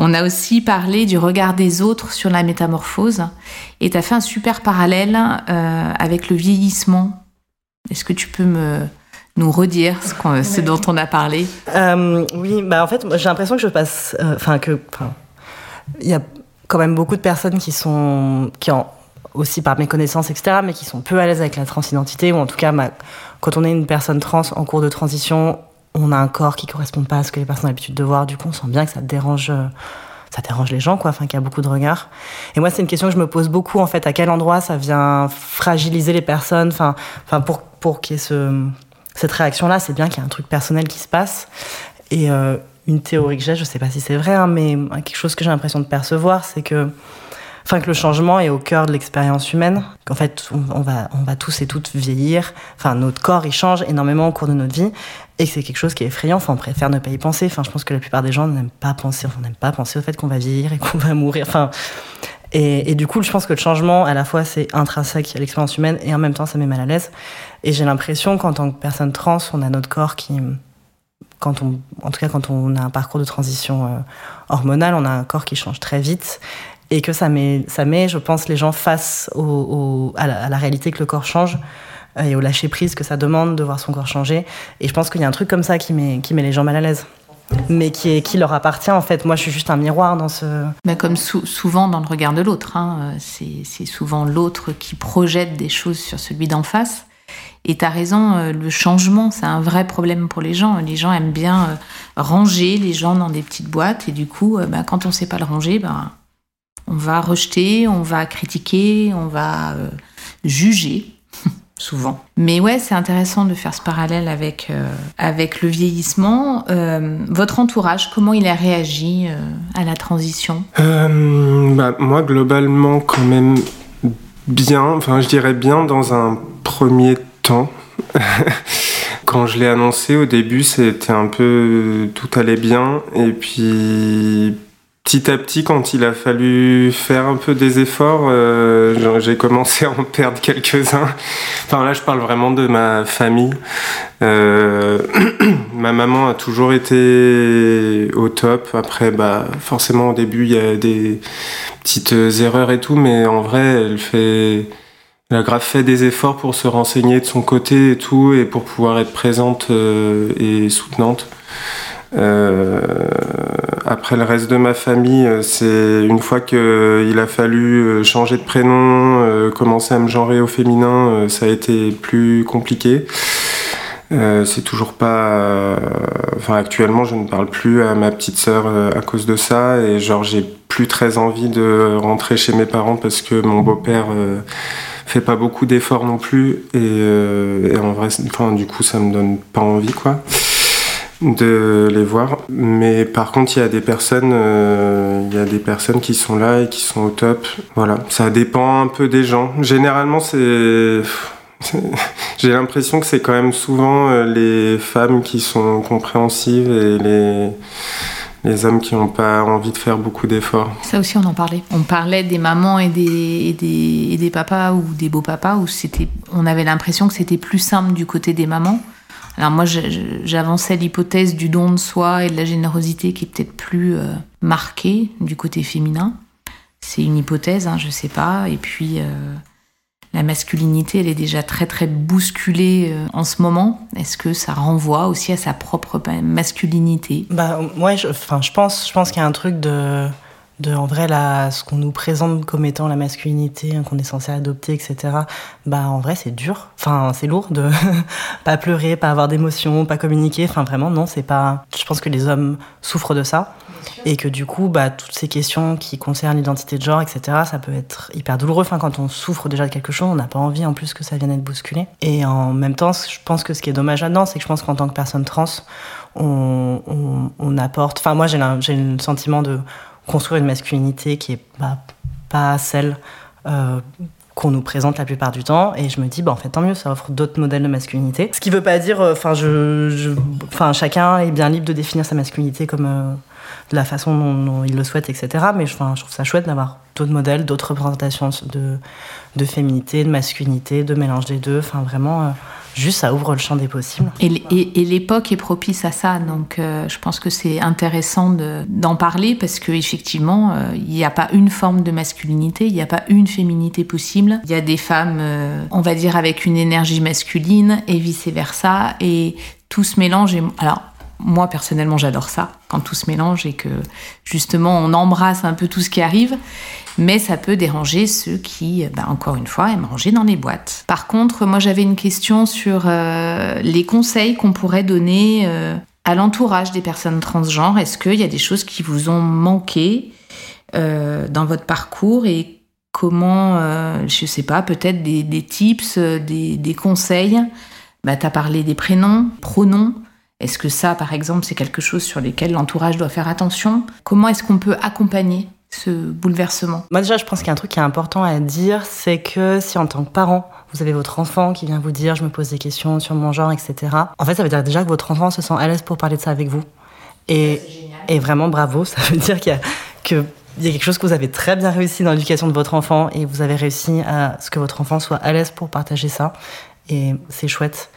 On a aussi parlé du regard des autres sur la métamorphose. Et tu as fait un super parallèle euh, avec le vieillissement. Est-ce que tu peux me, nous redire ce, dont on a parlé Euh, oui, bah en fait, j'ai l'impression que je passe. euh, Enfin, que. enfin, Il y a quand même beaucoup de personnes qui sont. qui ont aussi par mes connaissances, etc., mais qui sont peu à l'aise avec la transidentité, ou en tout cas, ma- quand on est une personne trans en cours de transition, on a un corps qui correspond pas à ce que les personnes ont l'habitude de voir. Du coup, on sent bien que ça dérange. euh, Ça dérange les gens, quoi, enfin, qu'il y a beaucoup de regards. Et moi, c'est une question que je me pose beaucoup, en fait, à quel endroit ça vient fragiliser les personnes, enfin, enfin pour, pour qu'il y ait ce, cette réaction-là, c'est bien qu'il y a un truc personnel qui se passe. Et euh, une théorie que j'ai, je sais pas si c'est vrai, hein, mais quelque chose que j'ai l'impression de percevoir, c'est que, enfin, que le changement est au cœur de l'expérience humaine. Qu'en fait, on, va, on va tous et toutes vieillir. Enfin, notre corps, il change énormément au cours de notre vie. Et que c'est quelque chose qui est effrayant. Enfin, on préfère ne pas y penser. Enfin, je pense que la plupart des gens n'aiment pas penser, on n'aime pas penser au fait qu'on va vieillir et qu'on va mourir. Enfin, et, du coup, je pense que le changement, à la fois, c'est intrinsèque à l'expérience humaine et en même temps, ça met mal à l'aise. Et j'ai l'impression qu'en tant que personne trans, on a notre corps qui, quand on, en tout cas quand on a un parcours de transition euh, hormonale, on a un corps qui change très vite et que ça met, ça met, je pense, les gens face au, au- à, la, à la réalité que le corps change euh, et au lâcher prise que ça demande de voir son corps changer. Et je pense qu'il y a un truc comme ça qui met, qui met les gens mal à l'aise. Mais qui, leur appartient en fait. Moi, je suis juste un miroir dans ce. Bah, Comme sou- souvent dans le regard de l'autre. hein, euh, c'est souvent l'autre qui projette des choses sur celui d'en face. Et tu as raison, euh, le changement, c'est un vrai problème pour les gens. Les gens aiment bien euh, ranger les gens dans des petites boîtes. Et du coup, bah, quand on ne sait pas le ranger, bah, on va rejeter, on va critiquer, on va juger. Souvent. Mais ouais, c'est intéressant de faire ce parallèle avec, euh, avec le vieillissement. Euh, votre entourage, comment il a réagi euh, à la transition? Euh, bah, moi, globalement, quand même bien. Enfin, je dirais bien dans un premier temps. quand je l'ai annoncé au début, c'était un peu tout allait bien. Et puis petit à petit, quand il a fallu faire un peu des efforts, euh, j'ai commencé à en perdre quelques-uns. Enfin là, je parle vraiment de ma famille. Euh, ma maman a toujours été au top. Après, bah, forcément, au début, il y a des petites erreurs et tout, mais en vrai, elle fait. Elle a grave fait des efforts pour se renseigner de son côté et tout, et pour pouvoir être présente euh, et soutenante. Euh, après le reste de ma famille, euh, c'est une fois qu'il a fallu euh, changer de prénom, euh, commencer à me genrer au féminin, euh, ça a été plus compliqué. Euh, c'est toujours pas. euh, Enfin, actuellement, je ne parle plus à ma petite sœur euh, à cause de ça, et genre, j'ai plus très envie de rentrer chez mes parents parce que mon beau-père euh, fait pas beaucoup d'efforts non plus, et, euh, et en vrai, enfin, du coup, ça me donne pas envie, quoi de les voir. Mais par contre, il y a des personnes, euh, il y a des personnes qui sont là et qui sont au top. Voilà, ça dépend un peu des gens. Généralement, c'est j'ai l'impression que c'est quand même souvent euh, les femmes qui sont compréhensives et les les hommes qui n'ont pas envie de faire beaucoup d'efforts. Ça aussi, on en parlait. On parlait des mamans et des, et des, et des papas ou des beaux-papas où on avait l'impression que c'était plus simple du côté des mamans. Alors moi, j'avançais l'hypothèse du don de soi et de la générosité qui est peut-être plus euh, marquée du côté féminin. C'est une hypothèse, hein, je sais pas. Et puis, euh, la masculinité, elle est déjà très très bousculée euh, en ce moment. Est-ce que ça renvoie aussi à sa propre masculinité? Bah, ouais, pense, je pense qu'il y a un truc de, de en vrai là, ce qu'on nous présente comme étant la masculinité hein, qu'on est censé adopter, etc. Bah en vrai c'est dur, enfin c'est lourd de pas pleurer, pas avoir d'émotions, pas communiquer. Enfin vraiment non, c'est pas. Je pense que les hommes souffrent de ça et que du coup bah toutes ces questions qui concernent l'identité de genre, etc. Ça peut être hyper douloureux. Enfin quand on souffre déjà de quelque chose, on n'a pas envie en plus que ça vienne être bousculé. Et en même temps, je pense que ce qui est dommage là-dedans, c'est que je pense qu'en tant que personne trans, on, on, on apporte. Enfin moi j'ai le sentiment de construire une masculinité qui est bah, pas celle euh, qu'on nous présente la plupart du temps. Et je me dis bah en fait tant mieux ça offre d'autres modèles de masculinité. Ce qui veut pas dire euh, enfin je enfin chacun est bien libre de définir sa masculinité comme euh, de la façon dont, il le souhaite etc mais je trouve ça chouette d'avoir d'autres modèles d'autres représentations de de féminité de masculinité de mélange des deux. Enfin vraiment juste ça ouvre le champ des possibles. Et, l'époque est propice à ça, donc euh, je pense que c'est intéressant d'en parler parce qu'effectivement, euh, il n'y a pas une forme de masculinité, il n'y a pas une féminité possible. Il y a des femmes, euh, on va dire, avec une énergie masculine et vice-versa, et tout se mélange. Alors, moi personnellement j'adore ça quand tout se mélange et que justement on embrasse un peu tout ce qui arrive mais ça peut déranger ceux qui, bah, encore une fois, aiment manger dans les boîtes. Par contre, moi j'avais une question sur euh, les conseils qu'on pourrait donner euh, à l'entourage des personnes transgenres. Est-ce qu'il y a des choses qui vous ont manqué euh, dans votre parcours et comment, je sais pas, peut-être des, tips, des, conseils? Bah, Tu as parlé des prénoms, pronoms. Est-ce que ça, par exemple, c'est quelque chose sur lequel l'entourage doit faire attention? Comment est-ce qu'on peut accompagner ce bouleversement? Moi déjà, je pense qu'il y a un truc qui est important à dire, c'est que si en tant que parent, vous avez votre enfant qui vient vous dire je me pose des questions sur mon genre, etc. En fait, ça veut dire déjà que votre enfant se sent à l'aise pour parler de ça avec vous. Et, et vraiment bravo, ça veut dire qu'il y a, que il y a quelque chose que vous avez très bien réussi dans l'éducation de votre enfant et vous avez réussi à ce que votre enfant soit à l'aise pour partager ça. Et c'est chouette.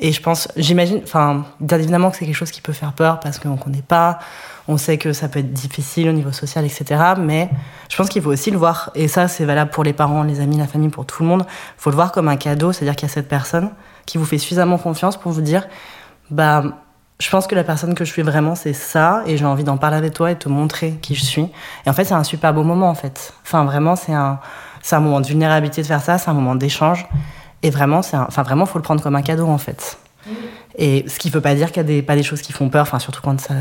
Et je pense, j'imagine, enfin, bien évidemment que c'est quelque chose qui peut faire peur parce qu'on ne connaît pas, on sait que ça peut être difficile au niveau social, etc. Mais je pense qu'il faut aussi le voir, et ça c'est valable pour les parents, les amis, la famille, pour tout le monde. Il faut le voir comme un cadeau, c'est-à-dire qu'il y a cette personne qui vous fait suffisamment confiance pour vous dire, bah, je pense que la personne que je suis vraiment, c'est ça, et j'ai envie d'en parler avec toi et te montrer qui je suis. Et en fait, c'est un super beau moment, en fait. Enfin, vraiment, c'est un, c'est un moment de vulnérabilité de faire ça, c'est un moment d'échange. Et vraiment, c'est enfin, vraiment, faut le prendre comme un cadeau, en fait. Et ce qui ne veut pas dire qu'il n'y a des, pas des choses qui font peur, enfin, surtout quand ça,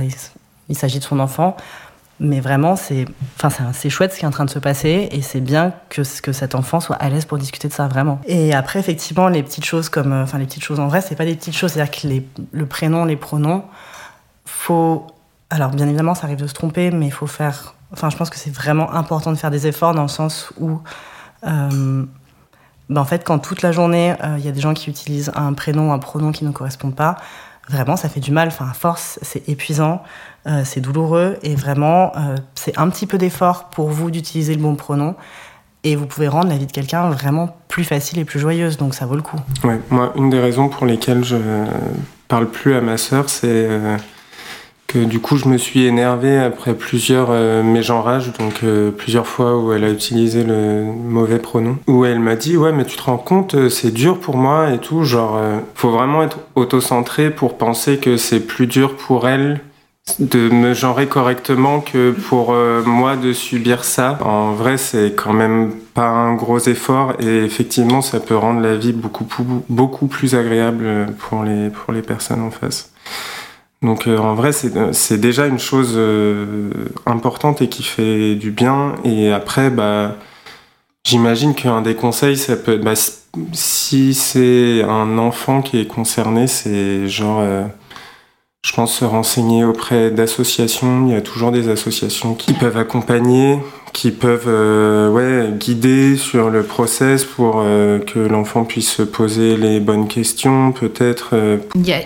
il s'agit de son enfant. Mais vraiment, c'est enfin, c'est chouette ce qui est en train de se passer et c'est bien que, que cet enfant soit à l'aise pour discuter de ça vraiment. Et après, effectivement, les petites choses comme. Euh, enfin, les petites choses en vrai, c'est pas des petites choses. C'est-à-dire que les, le prénom, les pronoms, faut. Alors, bien évidemment, ça arrive de se tromper, mais il faut faire. Enfin, je pense que c'est vraiment important de faire des efforts dans le sens où. Euh, ben, en fait, quand toute la journée, euh, il y a des gens qui utilisent un prénom un pronom qui ne correspondent pas, vraiment, ça fait du mal. Enfin, à force, c'est épuisant. Euh, c'est douloureux et vraiment, euh, c'est un petit peu d'effort pour vous d'utiliser le bon pronom et vous pouvez rendre la vie de quelqu'un vraiment plus facile et plus joyeuse, donc ça vaut le coup. Ouais, moi, une des raisons pour lesquelles je parle plus à ma sœur, c'est que du coup, je me suis énervé après plusieurs mégenrages, donc plusieurs fois où elle a utilisé le mauvais pronom, où elle m'a dit ouais, mais tu te rends compte, c'est dur pour moi et tout, genre, faut vraiment être autocentré pour penser que c'est plus dur pour elle de me genrer correctement que pour euh, moi de subir ça. En vrai, c'est quand même pas un gros effort et effectivement, ça peut rendre la vie beaucoup, beaucoup plus agréable pour les, pour les personnes en face. Donc euh, en vrai, c'est déjà une chose euh, importante et qui fait du bien. Et après, bah, j'imagine qu'un des conseils, ça peut bah, si c'est un enfant qui est concerné, c'est genre je pense se renseigner auprès d'associations. Il y a toujours des associations qui peuvent accompagner, qui peuvent euh, ouais, guider sur le process pour euh, que l'enfant puisse se poser les bonnes questions, peut-être. Euh.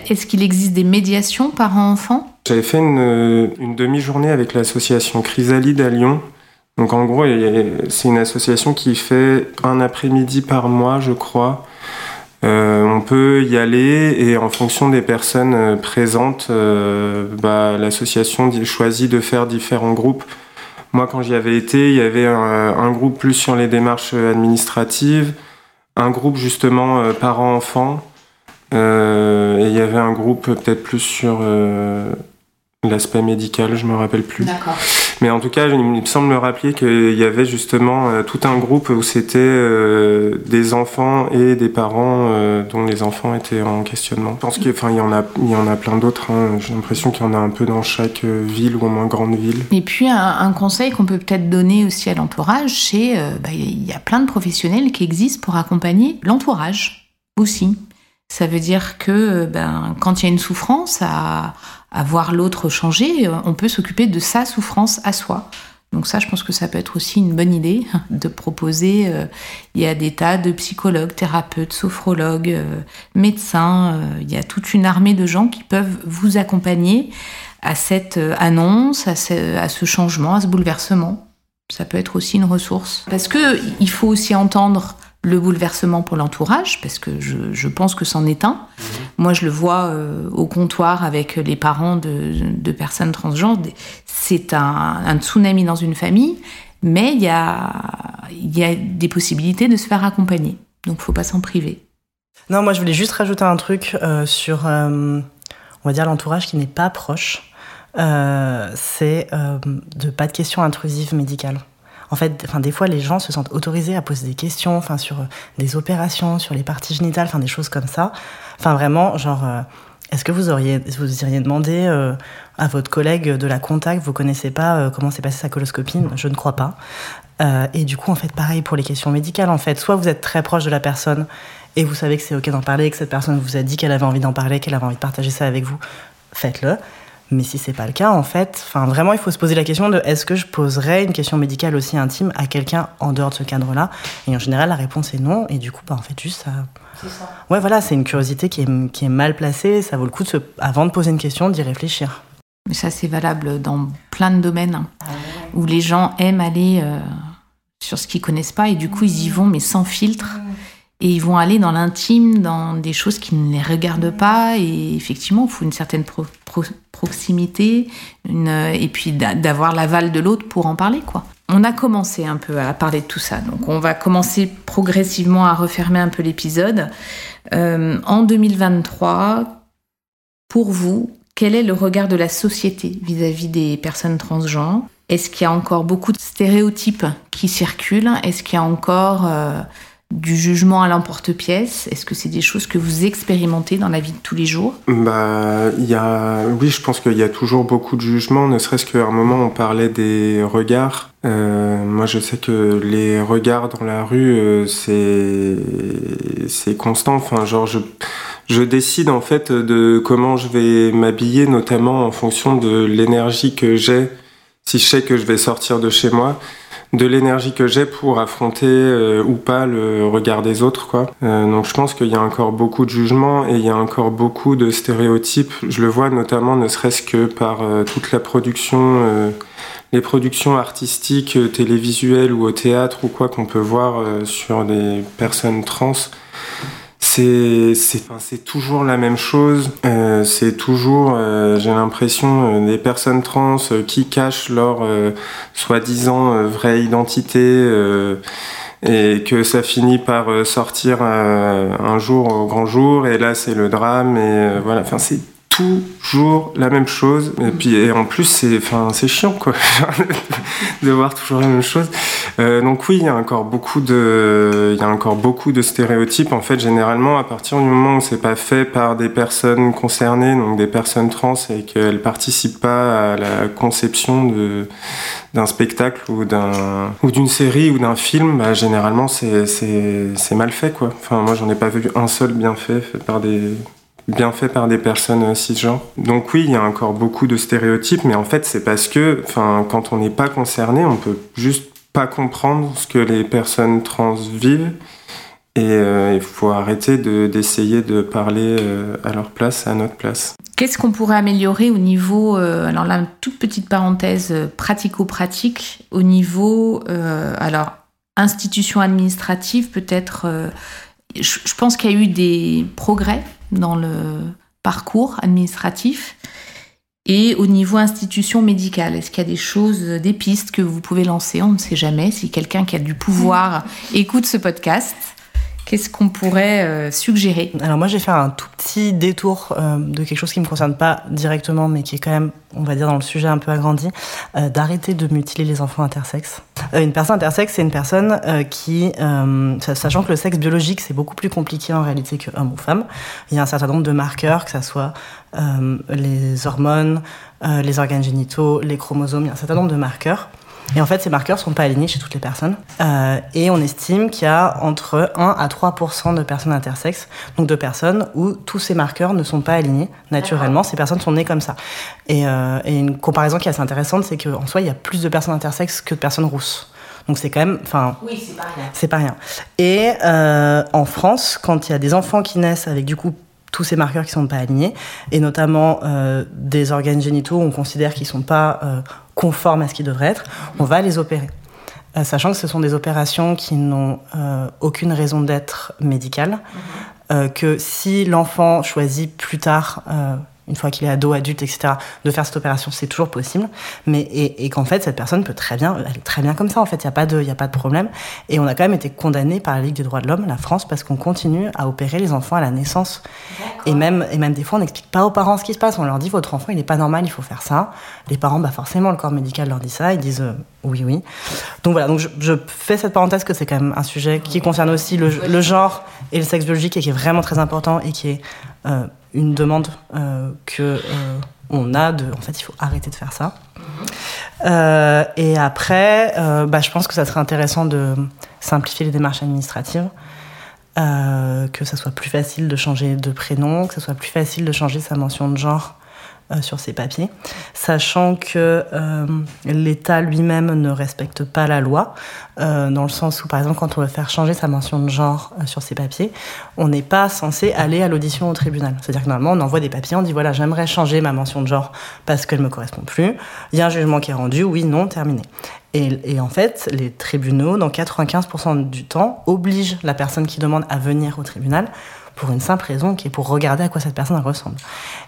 Est-ce qu'il existe des médiations parents-enfants J'avais fait une, une demi-journée avec l'association Chrysalide à Lyon. Donc en gros, c'est une association qui fait un après-midi par mois, je crois, euh, on peut y aller et en fonction des personnes euh, présentes, euh, bah, l'association choisit de faire différents groupes. Moi, quand j'y avais été, il y avait un, groupe plus sur les démarches administratives, un groupe justement parents-enfants, et il y avait un groupe peut-être plus sur l'aspect médical, je me rappelle plus. Mais en tout cas, il me semble me rappeler qu'il y avait justement euh, tout un groupe où c'était euh, des enfants et des parents euh, dont les enfants étaient en questionnement. Je pense qu'il y en a, y en a plein d'autres. hein. J'ai l'impression qu'il y en a un peu dans chaque ville ou au moins grande ville. Et puis un, conseil qu'on peut peut-être donner aussi à l'entourage, c'est euh, bah, y a plein de professionnels qui existent pour accompagner l'entourage aussi. Ça veut dire que ben, quand il y a une souffrance, à, à voir l'autre changer, euh, on peut s'occuper de sa souffrance à soi. Donc ça, je pense que ça peut être aussi une bonne idée de proposer. euh, il y a des tas de psychologues, thérapeutes, sophrologues, euh, médecins. il y a toute une armée de gens qui peuvent vous accompagner à cette annonce, à ce, à ce changement, à ce bouleversement. Ça peut être aussi une ressource. Parce que il faut aussi entendre le bouleversement pour l'entourage, parce que je, je pense que c'en est un. Moi, je le vois euh, au comptoir avec les parents de, de personnes transgenres. C'est un, un tsunami dans une famille, mais il y a, il y a des possibilités de se faire accompagner. Donc, faut pas s'en priver. Non, moi je voulais juste rajouter un truc euh, sur, euh, on va dire, l'entourage qui n'est pas proche. C'est de pas de questions intrusives médicales. En fait, enfin, des fois, les gens se sentent autorisés à poser des questions, enfin, sur euh, des opérations, sur les parties génitales, enfin, des choses comme ça. Enfin, vraiment, genre, euh, est-ce que vous auriez, vous iriez demander euh, à votre collègue de la contact, vous connaissez pas comment s'est passée sa coloscopie Je ne crois pas. Et du coup, en fait, pareil pour les questions médicales. En fait, soit vous êtes très proche de la personne et vous savez que c'est ok d'en parler, que cette personne vous a dit qu'elle avait envie d'en parler, qu'elle avait envie de partager ça avec vous, faites-le. Mais si c'est pas le cas, en fait, enfin vraiment, il faut se poser la question de est-ce que je poserais une question médicale aussi intime à quelqu'un en dehors de ce cadre-là? Et en général, la réponse est non. Et du coup, bah, en fait, juste ça. Ouais, voilà, c'est une curiosité qui est, qui est mal placée. Ça vaut le coup de se, avant de poser une question, d'y réfléchir. Mais ça, c'est valable dans plein de domaines hein, où les gens aiment aller euh, sur ce qu'ils connaissent pas et du coup, ils y vont, mais sans filtre. Et ils vont aller dans l'intime, dans des choses qui ne les regardent pas. Et effectivement, il faut une certaine pro- pro- proximité et puis d'a- d'avoir l'aval de l'autre pour en parler. quoi. On a commencé un peu à parler de tout ça. Donc, on va commencer progressivement à refermer un peu l'épisode. Euh, en 2023, pour vous, quel est le regard de la société vis-à-vis des personnes transgenres? Est-ce qu'il y a encore beaucoup de stéréotypes qui circulent? Est-ce qu'il y a encore euh, du jugement à l'emporte-pièce? Est-ce que c'est des choses que vous expérimentez dans la vie de tous les jours? Bah, y a, oui, je pense qu'il y a toujours beaucoup de jugements, ne serait-ce qu'à un moment on parlait des regards. Euh, moi, je sais que les regards dans la rue, euh, c'est c'est constant. Enfin, genre, je je décide en fait de comment je vais m'habiller, notamment en fonction de l'énergie que j'ai. Si je sais que je vais sortir de chez moi, de l'énergie que j'ai pour affronter euh, ou pas le regard des autres quoi. Euh, donc je pense qu'il y a encore beaucoup de jugements et il y a encore beaucoup de stéréotypes. Je le vois notamment ne serait-ce que par euh, toute la production euh, les productions artistiques euh, télévisuelles ou au théâtre ou quoi qu'on peut voir sur des personnes trans. C'est c'est toujours la même chose. Euh, c'est toujours, euh, j'ai l'impression, euh, des personnes trans euh, qui cachent leur euh, soi-disant vraie identité et que ça finit par sortir un jour au grand jour et là c'est le drame et voilà. Enfin c'est toujours la même chose. Et puis et en plus c'est enfin c'est chiant quoi de voir toujours la même chose. Euh, donc oui il y a encore beaucoup de il y a encore beaucoup de stéréotypes. En fait généralement à partir du moment où c'est pas fait par des personnes concernées donc des personnes trans et qu'elles participent pas à la conception de d'un spectacle ou d'un ou d'une série ou d'un film bah, généralement c'est mal fait quoi. Enfin moi j'en ai pas vu un seul bien fait fait par des bien fait par des personnes euh, cisgenres. Donc oui, il y a encore beaucoup de stéréotypes, mais en fait, c'est parce que, quand on n'est pas concerné, on peut juste pas comprendre ce que les personnes trans vivent. Et euh, il faut arrêter de- d'essayer de, parler euh, à leur place, à notre place. Qu'est-ce qu'on pourrait améliorer au niveau, alors là, une toute petite parenthèse pratico-pratique, au niveau, alors, institution administrative, peut-être, je pense qu'il y a eu des progrès dans le parcours administratif. Et au niveau institution médicale, est-ce qu'il y a des choses, des pistes que vous pouvez lancer? On ne sait jamais. Si quelqu'un qui a du pouvoir écoute ce podcast Qu'est-ce qu'on pourrait euh, suggérer? Alors moi j'ai fait un tout petit détour euh, de quelque chose qui ne me concerne pas directement mais qui est quand même, on va dire, dans le sujet un peu agrandi, euh, d'arrêter de mutiler les enfants intersexes. une personne intersexe, c'est une personne qui, sachant que le sexe biologique c'est beaucoup plus compliqué en réalité que homme ou femme, il y a un certain nombre de marqueurs, que ce soit les hormones, les organes génitaux, les chromosomes, il y a un certain nombre de marqueurs et en fait, ces marqueurs ne sont pas alignés chez toutes les personnes. Euh, et on estime qu'il y a entre 1 à 3% de personnes intersexes, donc de personnes où tous ces marqueurs ne sont pas alignés naturellement. Ces personnes sont nées comme ça. Et, euh, et une comparaison qui est assez intéressante, c'est qu'en soi, il y a plus de personnes intersexes que de personnes rousses. Donc c'est quand même, enfin, oui, c'est pas rien. C'est pas rien. Et euh, en France, quand il y a des enfants qui naissent avec du coup tous ces marqueurs qui sont pas alignés, et notamment euh, des organes génitaux, on considère qu'ils sont pas euh, conformes à ce qu'ils devraient être, on va les opérer. Euh, sachant que ce sont des opérations qui n'ont euh, aucune raison d'être médicale, mhm. euh, que si l'enfant choisit plus tard une fois qu'il est ado, adulte, etc., de faire cette opération, c'est toujours possible. Mais, et, qu'en fait, cette personne peut très bien, elle est très bien comme ça, en fait, il n'y a, pas de, y a pas de problème. Et on a quand même été condamné par la Ligue des droits de l'homme, la France, parce qu'on continue à opérer les enfants à la naissance. Et même, et même des fois, on n'explique pas aux parents ce qui se passe. On leur dit, votre enfant, il n'est pas normal, il faut faire ça. Les parents, bah forcément, le corps médical leur dit ça, ils disent euh, oui, oui. Donc voilà, donc je, je, fais cette parenthèse que c'est quand même un sujet qui concerne aussi le, le, genre et le sexe biologique et qui est vraiment très important et qui est euh, une demande euh, que euh, on a de en fait il faut arrêter de faire ça. Euh, et après bah, je pense que ça serait intéressant de simplifier les démarches administratives que ça soit plus facile de changer de prénom que ça soit plus facile de changer sa mention de genre sur ces papiers, sachant que euh, l'État lui-même ne respecte pas la loi, euh, dans le sens où, par exemple, quand on veut faire changer sa mention de genre sur ces papiers, on n'est pas censé aller à l'audition au tribunal. C'est-à-dire que normalement, on envoie des papiers, on dit voilà, j'aimerais changer ma mention de genre parce qu'elle ne me correspond plus. Il y a un jugement qui est rendu, oui, non, terminé. Et, et, en fait, les tribunaux, dans 95% du temps, obligent la personne qui demande à venir au tribunal pour une simple raison qui est pour regarder à quoi cette personne ressemble.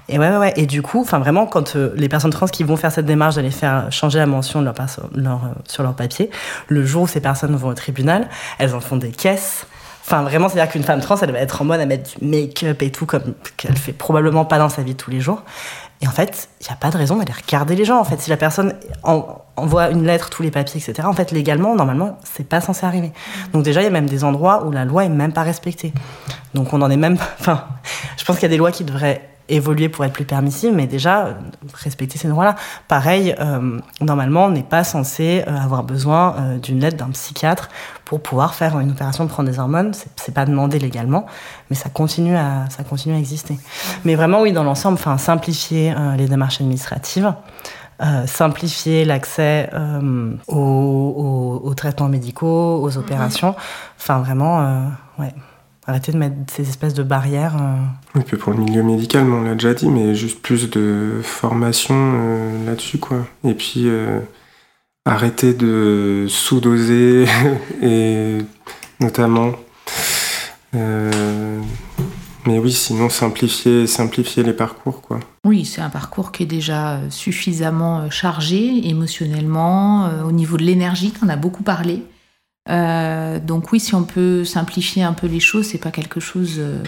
Et ouais, ouais. Et du coup, enfin vraiment, quand euh, les personnes trans qui vont faire cette démarche d'aller faire changer la mention de leur, leur euh, sur leur papier, le jour où ces personnes vont au tribunal, elles en font des caisses. Enfin, vraiment, c'est-à-dire qu'une femme trans, elle va être en mode à mettre du make-up et tout, comme qu'elle fait probablement pas dans sa vie tous les jours. Et en fait, il n'y a pas de raison d'aller regarder les gens. En fait, si la personne envoie une lettre, tous les papiers, etc., en fait, légalement, normalement, c'est pas censé arriver. Donc déjà, il y a même des endroits où la loi est même pas respectée. Donc on en est même... Enfin, je pense qu'il y a des lois qui devraient évoluer pour être plus permissive, mais déjà, euh, respecter ces droits-là. Pareil, euh, normalement, on n'est pas censé euh, avoir besoin d'une lettre d'un psychiatre pour pouvoir faire une opération de prendre des hormones. C'est pas demandé légalement, mais ça continue à, ça continue à exister. Mais vraiment, oui, dans l'ensemble, enfin, simplifier les démarches administratives. simplifier l'accès aux, aux, traitements médicaux, aux opérations. Enfin, vraiment, ouais arrêter de mettre ces espèces de barrières. Euh. Oui, puis pour le milieu médical, on l'a déjà dit, mais juste plus de formation euh, là-dessus, quoi. Et puis euh, arrêter de sous-doser, et notamment. mais oui, sinon simplifier, simplifier les parcours, quoi. Oui, c'est un parcours qui est déjà suffisamment chargé émotionnellement, au niveau de l'énergie, on a beaucoup parlé. Euh, donc oui, si on peut simplifier un peu les choses, c'est pas quelque chose euh,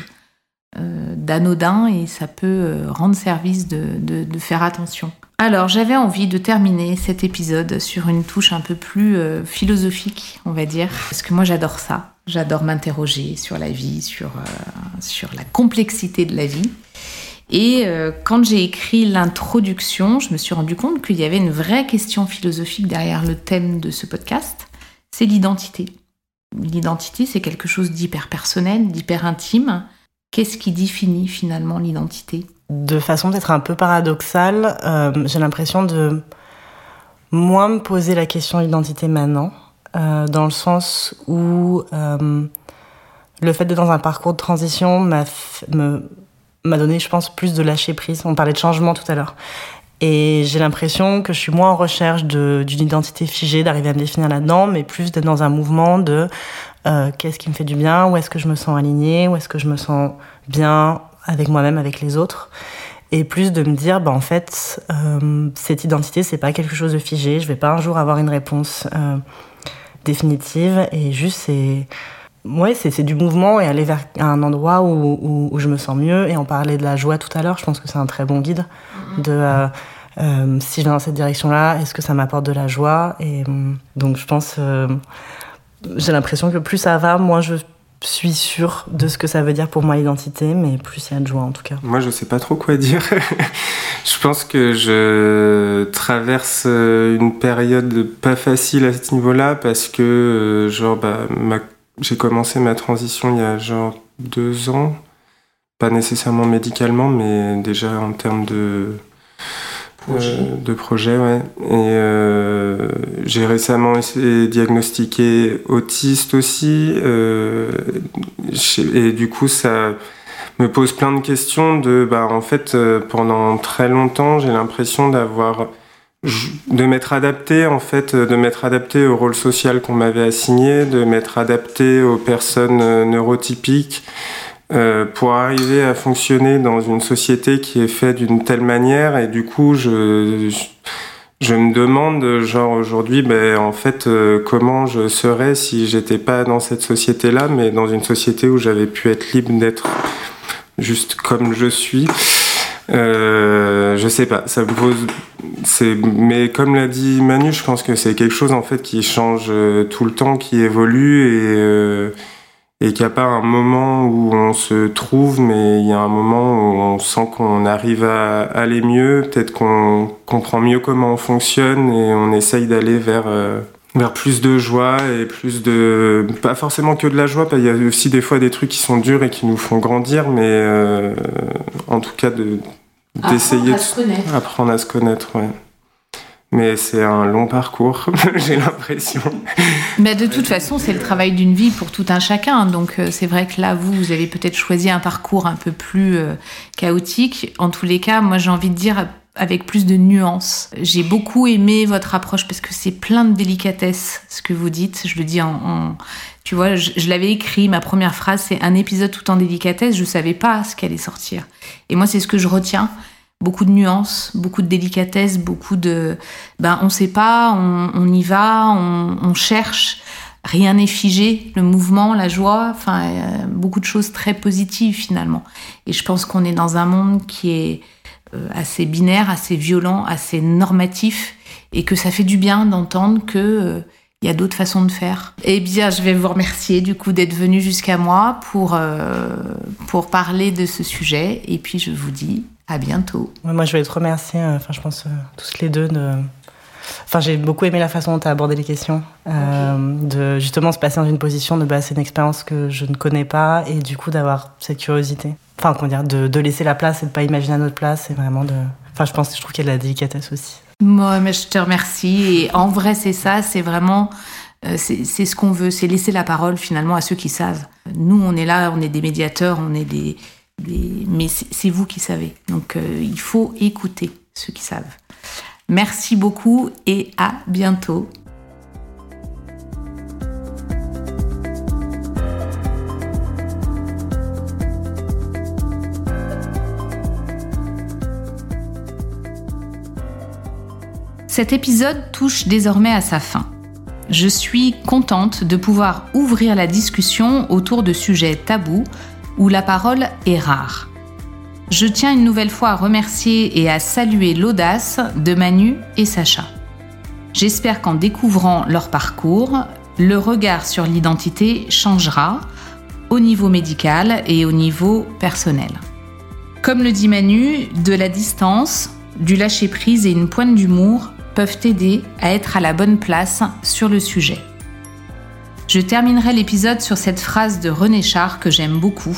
euh, d'anodin et ça peut rendre service de, faire attention. Alors j'avais envie de terminer cet épisode sur une touche un peu plus philosophique, on va dire, parce que moi j'adore ça. J'adore m'interroger sur la vie, sur, sur la complexité de la vie. Et quand j'ai écrit l'introduction, je me suis rendu compte qu'il y avait une vraie question philosophique derrière le thème de ce podcast c'est l'identité. L'identité, c'est quelque chose d'hyper personnel, d'hyper intime. Qu'est-ce qui définit finalement l'identité? De façon peut-être un peu paradoxale, euh, j'ai l'impression de moins me poser la question d'identité maintenant, euh, dans le sens où euh, le fait d'être dans un parcours de transition m'a donné, je pense, plus de lâcher prise. On parlait de changement tout à l'heure. Et j'ai l'impression que je suis moins en recherche d'une identité figée, d'arriver à me définir là-dedans, mais plus d'être dans un mouvement de euh, qu'est-ce qui me fait du bien, où est-ce que je me sens alignée, où est-ce que je me sens bien avec moi-même, avec les autres. Et plus de me dire, bah, en fait, euh, cette identité, c'est pas quelque chose de figé. Je vais pas un jour avoir une réponse euh, définitive. Et juste, c'est ouais, c'est du mouvement et aller vers un endroit où, où, je me sens mieux. Et on parlait de la joie tout à l'heure, je pense que c'est un très bon guide. Mm-hmm. De euh, euh, si je vais dans cette direction-là, est-ce que ça m'apporte de la joie Et donc je pense, j'ai l'impression que plus ça va, moins je suis sûre de ce que ça veut dire pour moi l'identité, mais plus il y a de joie en tout cas. Moi je sais pas trop quoi dire. je pense que je traverse euh, une période pas facile à ce niveau-là parce que euh, genre bah, j'ai commencé ma transition il y a genre deux ans, pas nécessairement médicalement, mais déjà en termes de euh, de projet, ouais. Et euh, j'ai récemment été diagnostiqué autiste aussi. Euh, et du coup, ça me pose plein de questions de, bah, en fait, pendant très longtemps, j'ai l'impression d'avoir de m'être adapté en fait de m'être adapté au rôle social qu'on m'avait assigné de m'être adapté aux personnes neurotypiques euh, pour arriver à fonctionner dans une société qui est faite d'une telle manière. Et du coup je, je, me demande genre aujourd'hui ben en fait euh, comment je serais si j'étais pas dans cette société là mais dans une société où j'avais pu être libre d'être juste comme je suis euh, je sais pas ça me pose mais comme l'a dit Manu je pense que c'est quelque chose en fait qui change euh, tout le temps qui évolue et et qu'il n'y a pas un moment où on se trouve, mais il y a un moment où on sent qu'on arrive à aller mieux, peut-être qu'on comprend mieux comment on fonctionne et on essaye d'aller vers, euh, vers plus de joie et plus de... Pas forcément que de la joie, il y a aussi des fois des trucs qui sont durs et qui nous font grandir, mais euh, en tout cas de d'essayer d'apprendre à se connaître. Ouais. Mais c'est un long parcours, j'ai l'impression. Mais de toute façon, c'est le travail d'une vie pour tout un chacun. Donc euh, c'est vrai que là, vous, vous avez peut-être choisi un parcours un peu plus euh, chaotique. En tous les cas, moi, j'ai envie de dire avec plus de nuances. J'ai beaucoup aimé votre approche parce que c'est plein de délicatesse ce que vous dites. Je le dis en, tu vois, je, l'avais écrit. Ma première phrase, c'est un épisode tout en délicatesse. Je savais pas ce qu'allait sortir. Et moi, c'est ce que je retiens beaucoup de nuances, beaucoup de délicatesse, beaucoup de... Ben, on sait pas, on, y va, on, cherche, rien n'est figé, le mouvement, la joie, enfin, beaucoup de choses très positives finalement. Et je pense qu'on est dans un monde qui est euh, assez binaire, assez violent, assez normatif, et que ça fait du bien d'entendre que... Euh, il y a d'autres façons de faire. Eh bien, je vais vous remercier du coup d'être venu jusqu'à moi pour, euh, pour parler de ce sujet. Et puis, je vous dis à bientôt. moi, je vais te remercier, euh, enfin, je pense, euh, tous les deux. De... Enfin, j'ai beaucoup aimé la façon dont tu as abordé les questions. Euh, de justement se passer dans une position de bah, c'est une expérience que je ne connais pas et du coup d'avoir cette curiosité. Enfin, comment dire, de, laisser la place et de pas imaginer à notre place et vraiment. Enfin, je pense, je trouve qu'il y a de la délicatesse aussi. Moi, mais je te remercie. En vrai, c'est ça, c'est vraiment. c'est ce qu'on veut, c'est laisser la parole finalement à ceux qui savent. Nous, on est là, on est des médiateurs, on est des, mais c'est vous qui savez. Donc euh, il faut écouter ceux qui savent. Merci beaucoup et à bientôt. Cet épisode touche désormais à sa fin. Je suis contente de pouvoir ouvrir la discussion autour de sujets tabous où la parole est rare. Je tiens une nouvelle fois à remercier et à saluer l'audace de Manu et Sacha. J'espère qu'en découvrant leur parcours, le regard sur l'identité changera au niveau médical et au niveau personnel. Comme le dit Manu, de la distance, du lâcher-prise et une pointe d'humour peuvent aider à être à la bonne place sur le sujet. Je terminerai l'épisode sur cette phrase de René Char que j'aime beaucoup.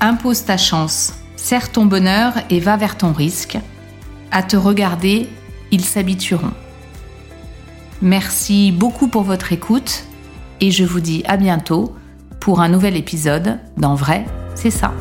Impose ta chance, serre ton bonheur et va vers ton risque. À te regarder, ils s'habitueront. Merci beaucoup pour votre écoute et je vous dis à bientôt pour un nouvel épisode d'En vrai, c'est ça.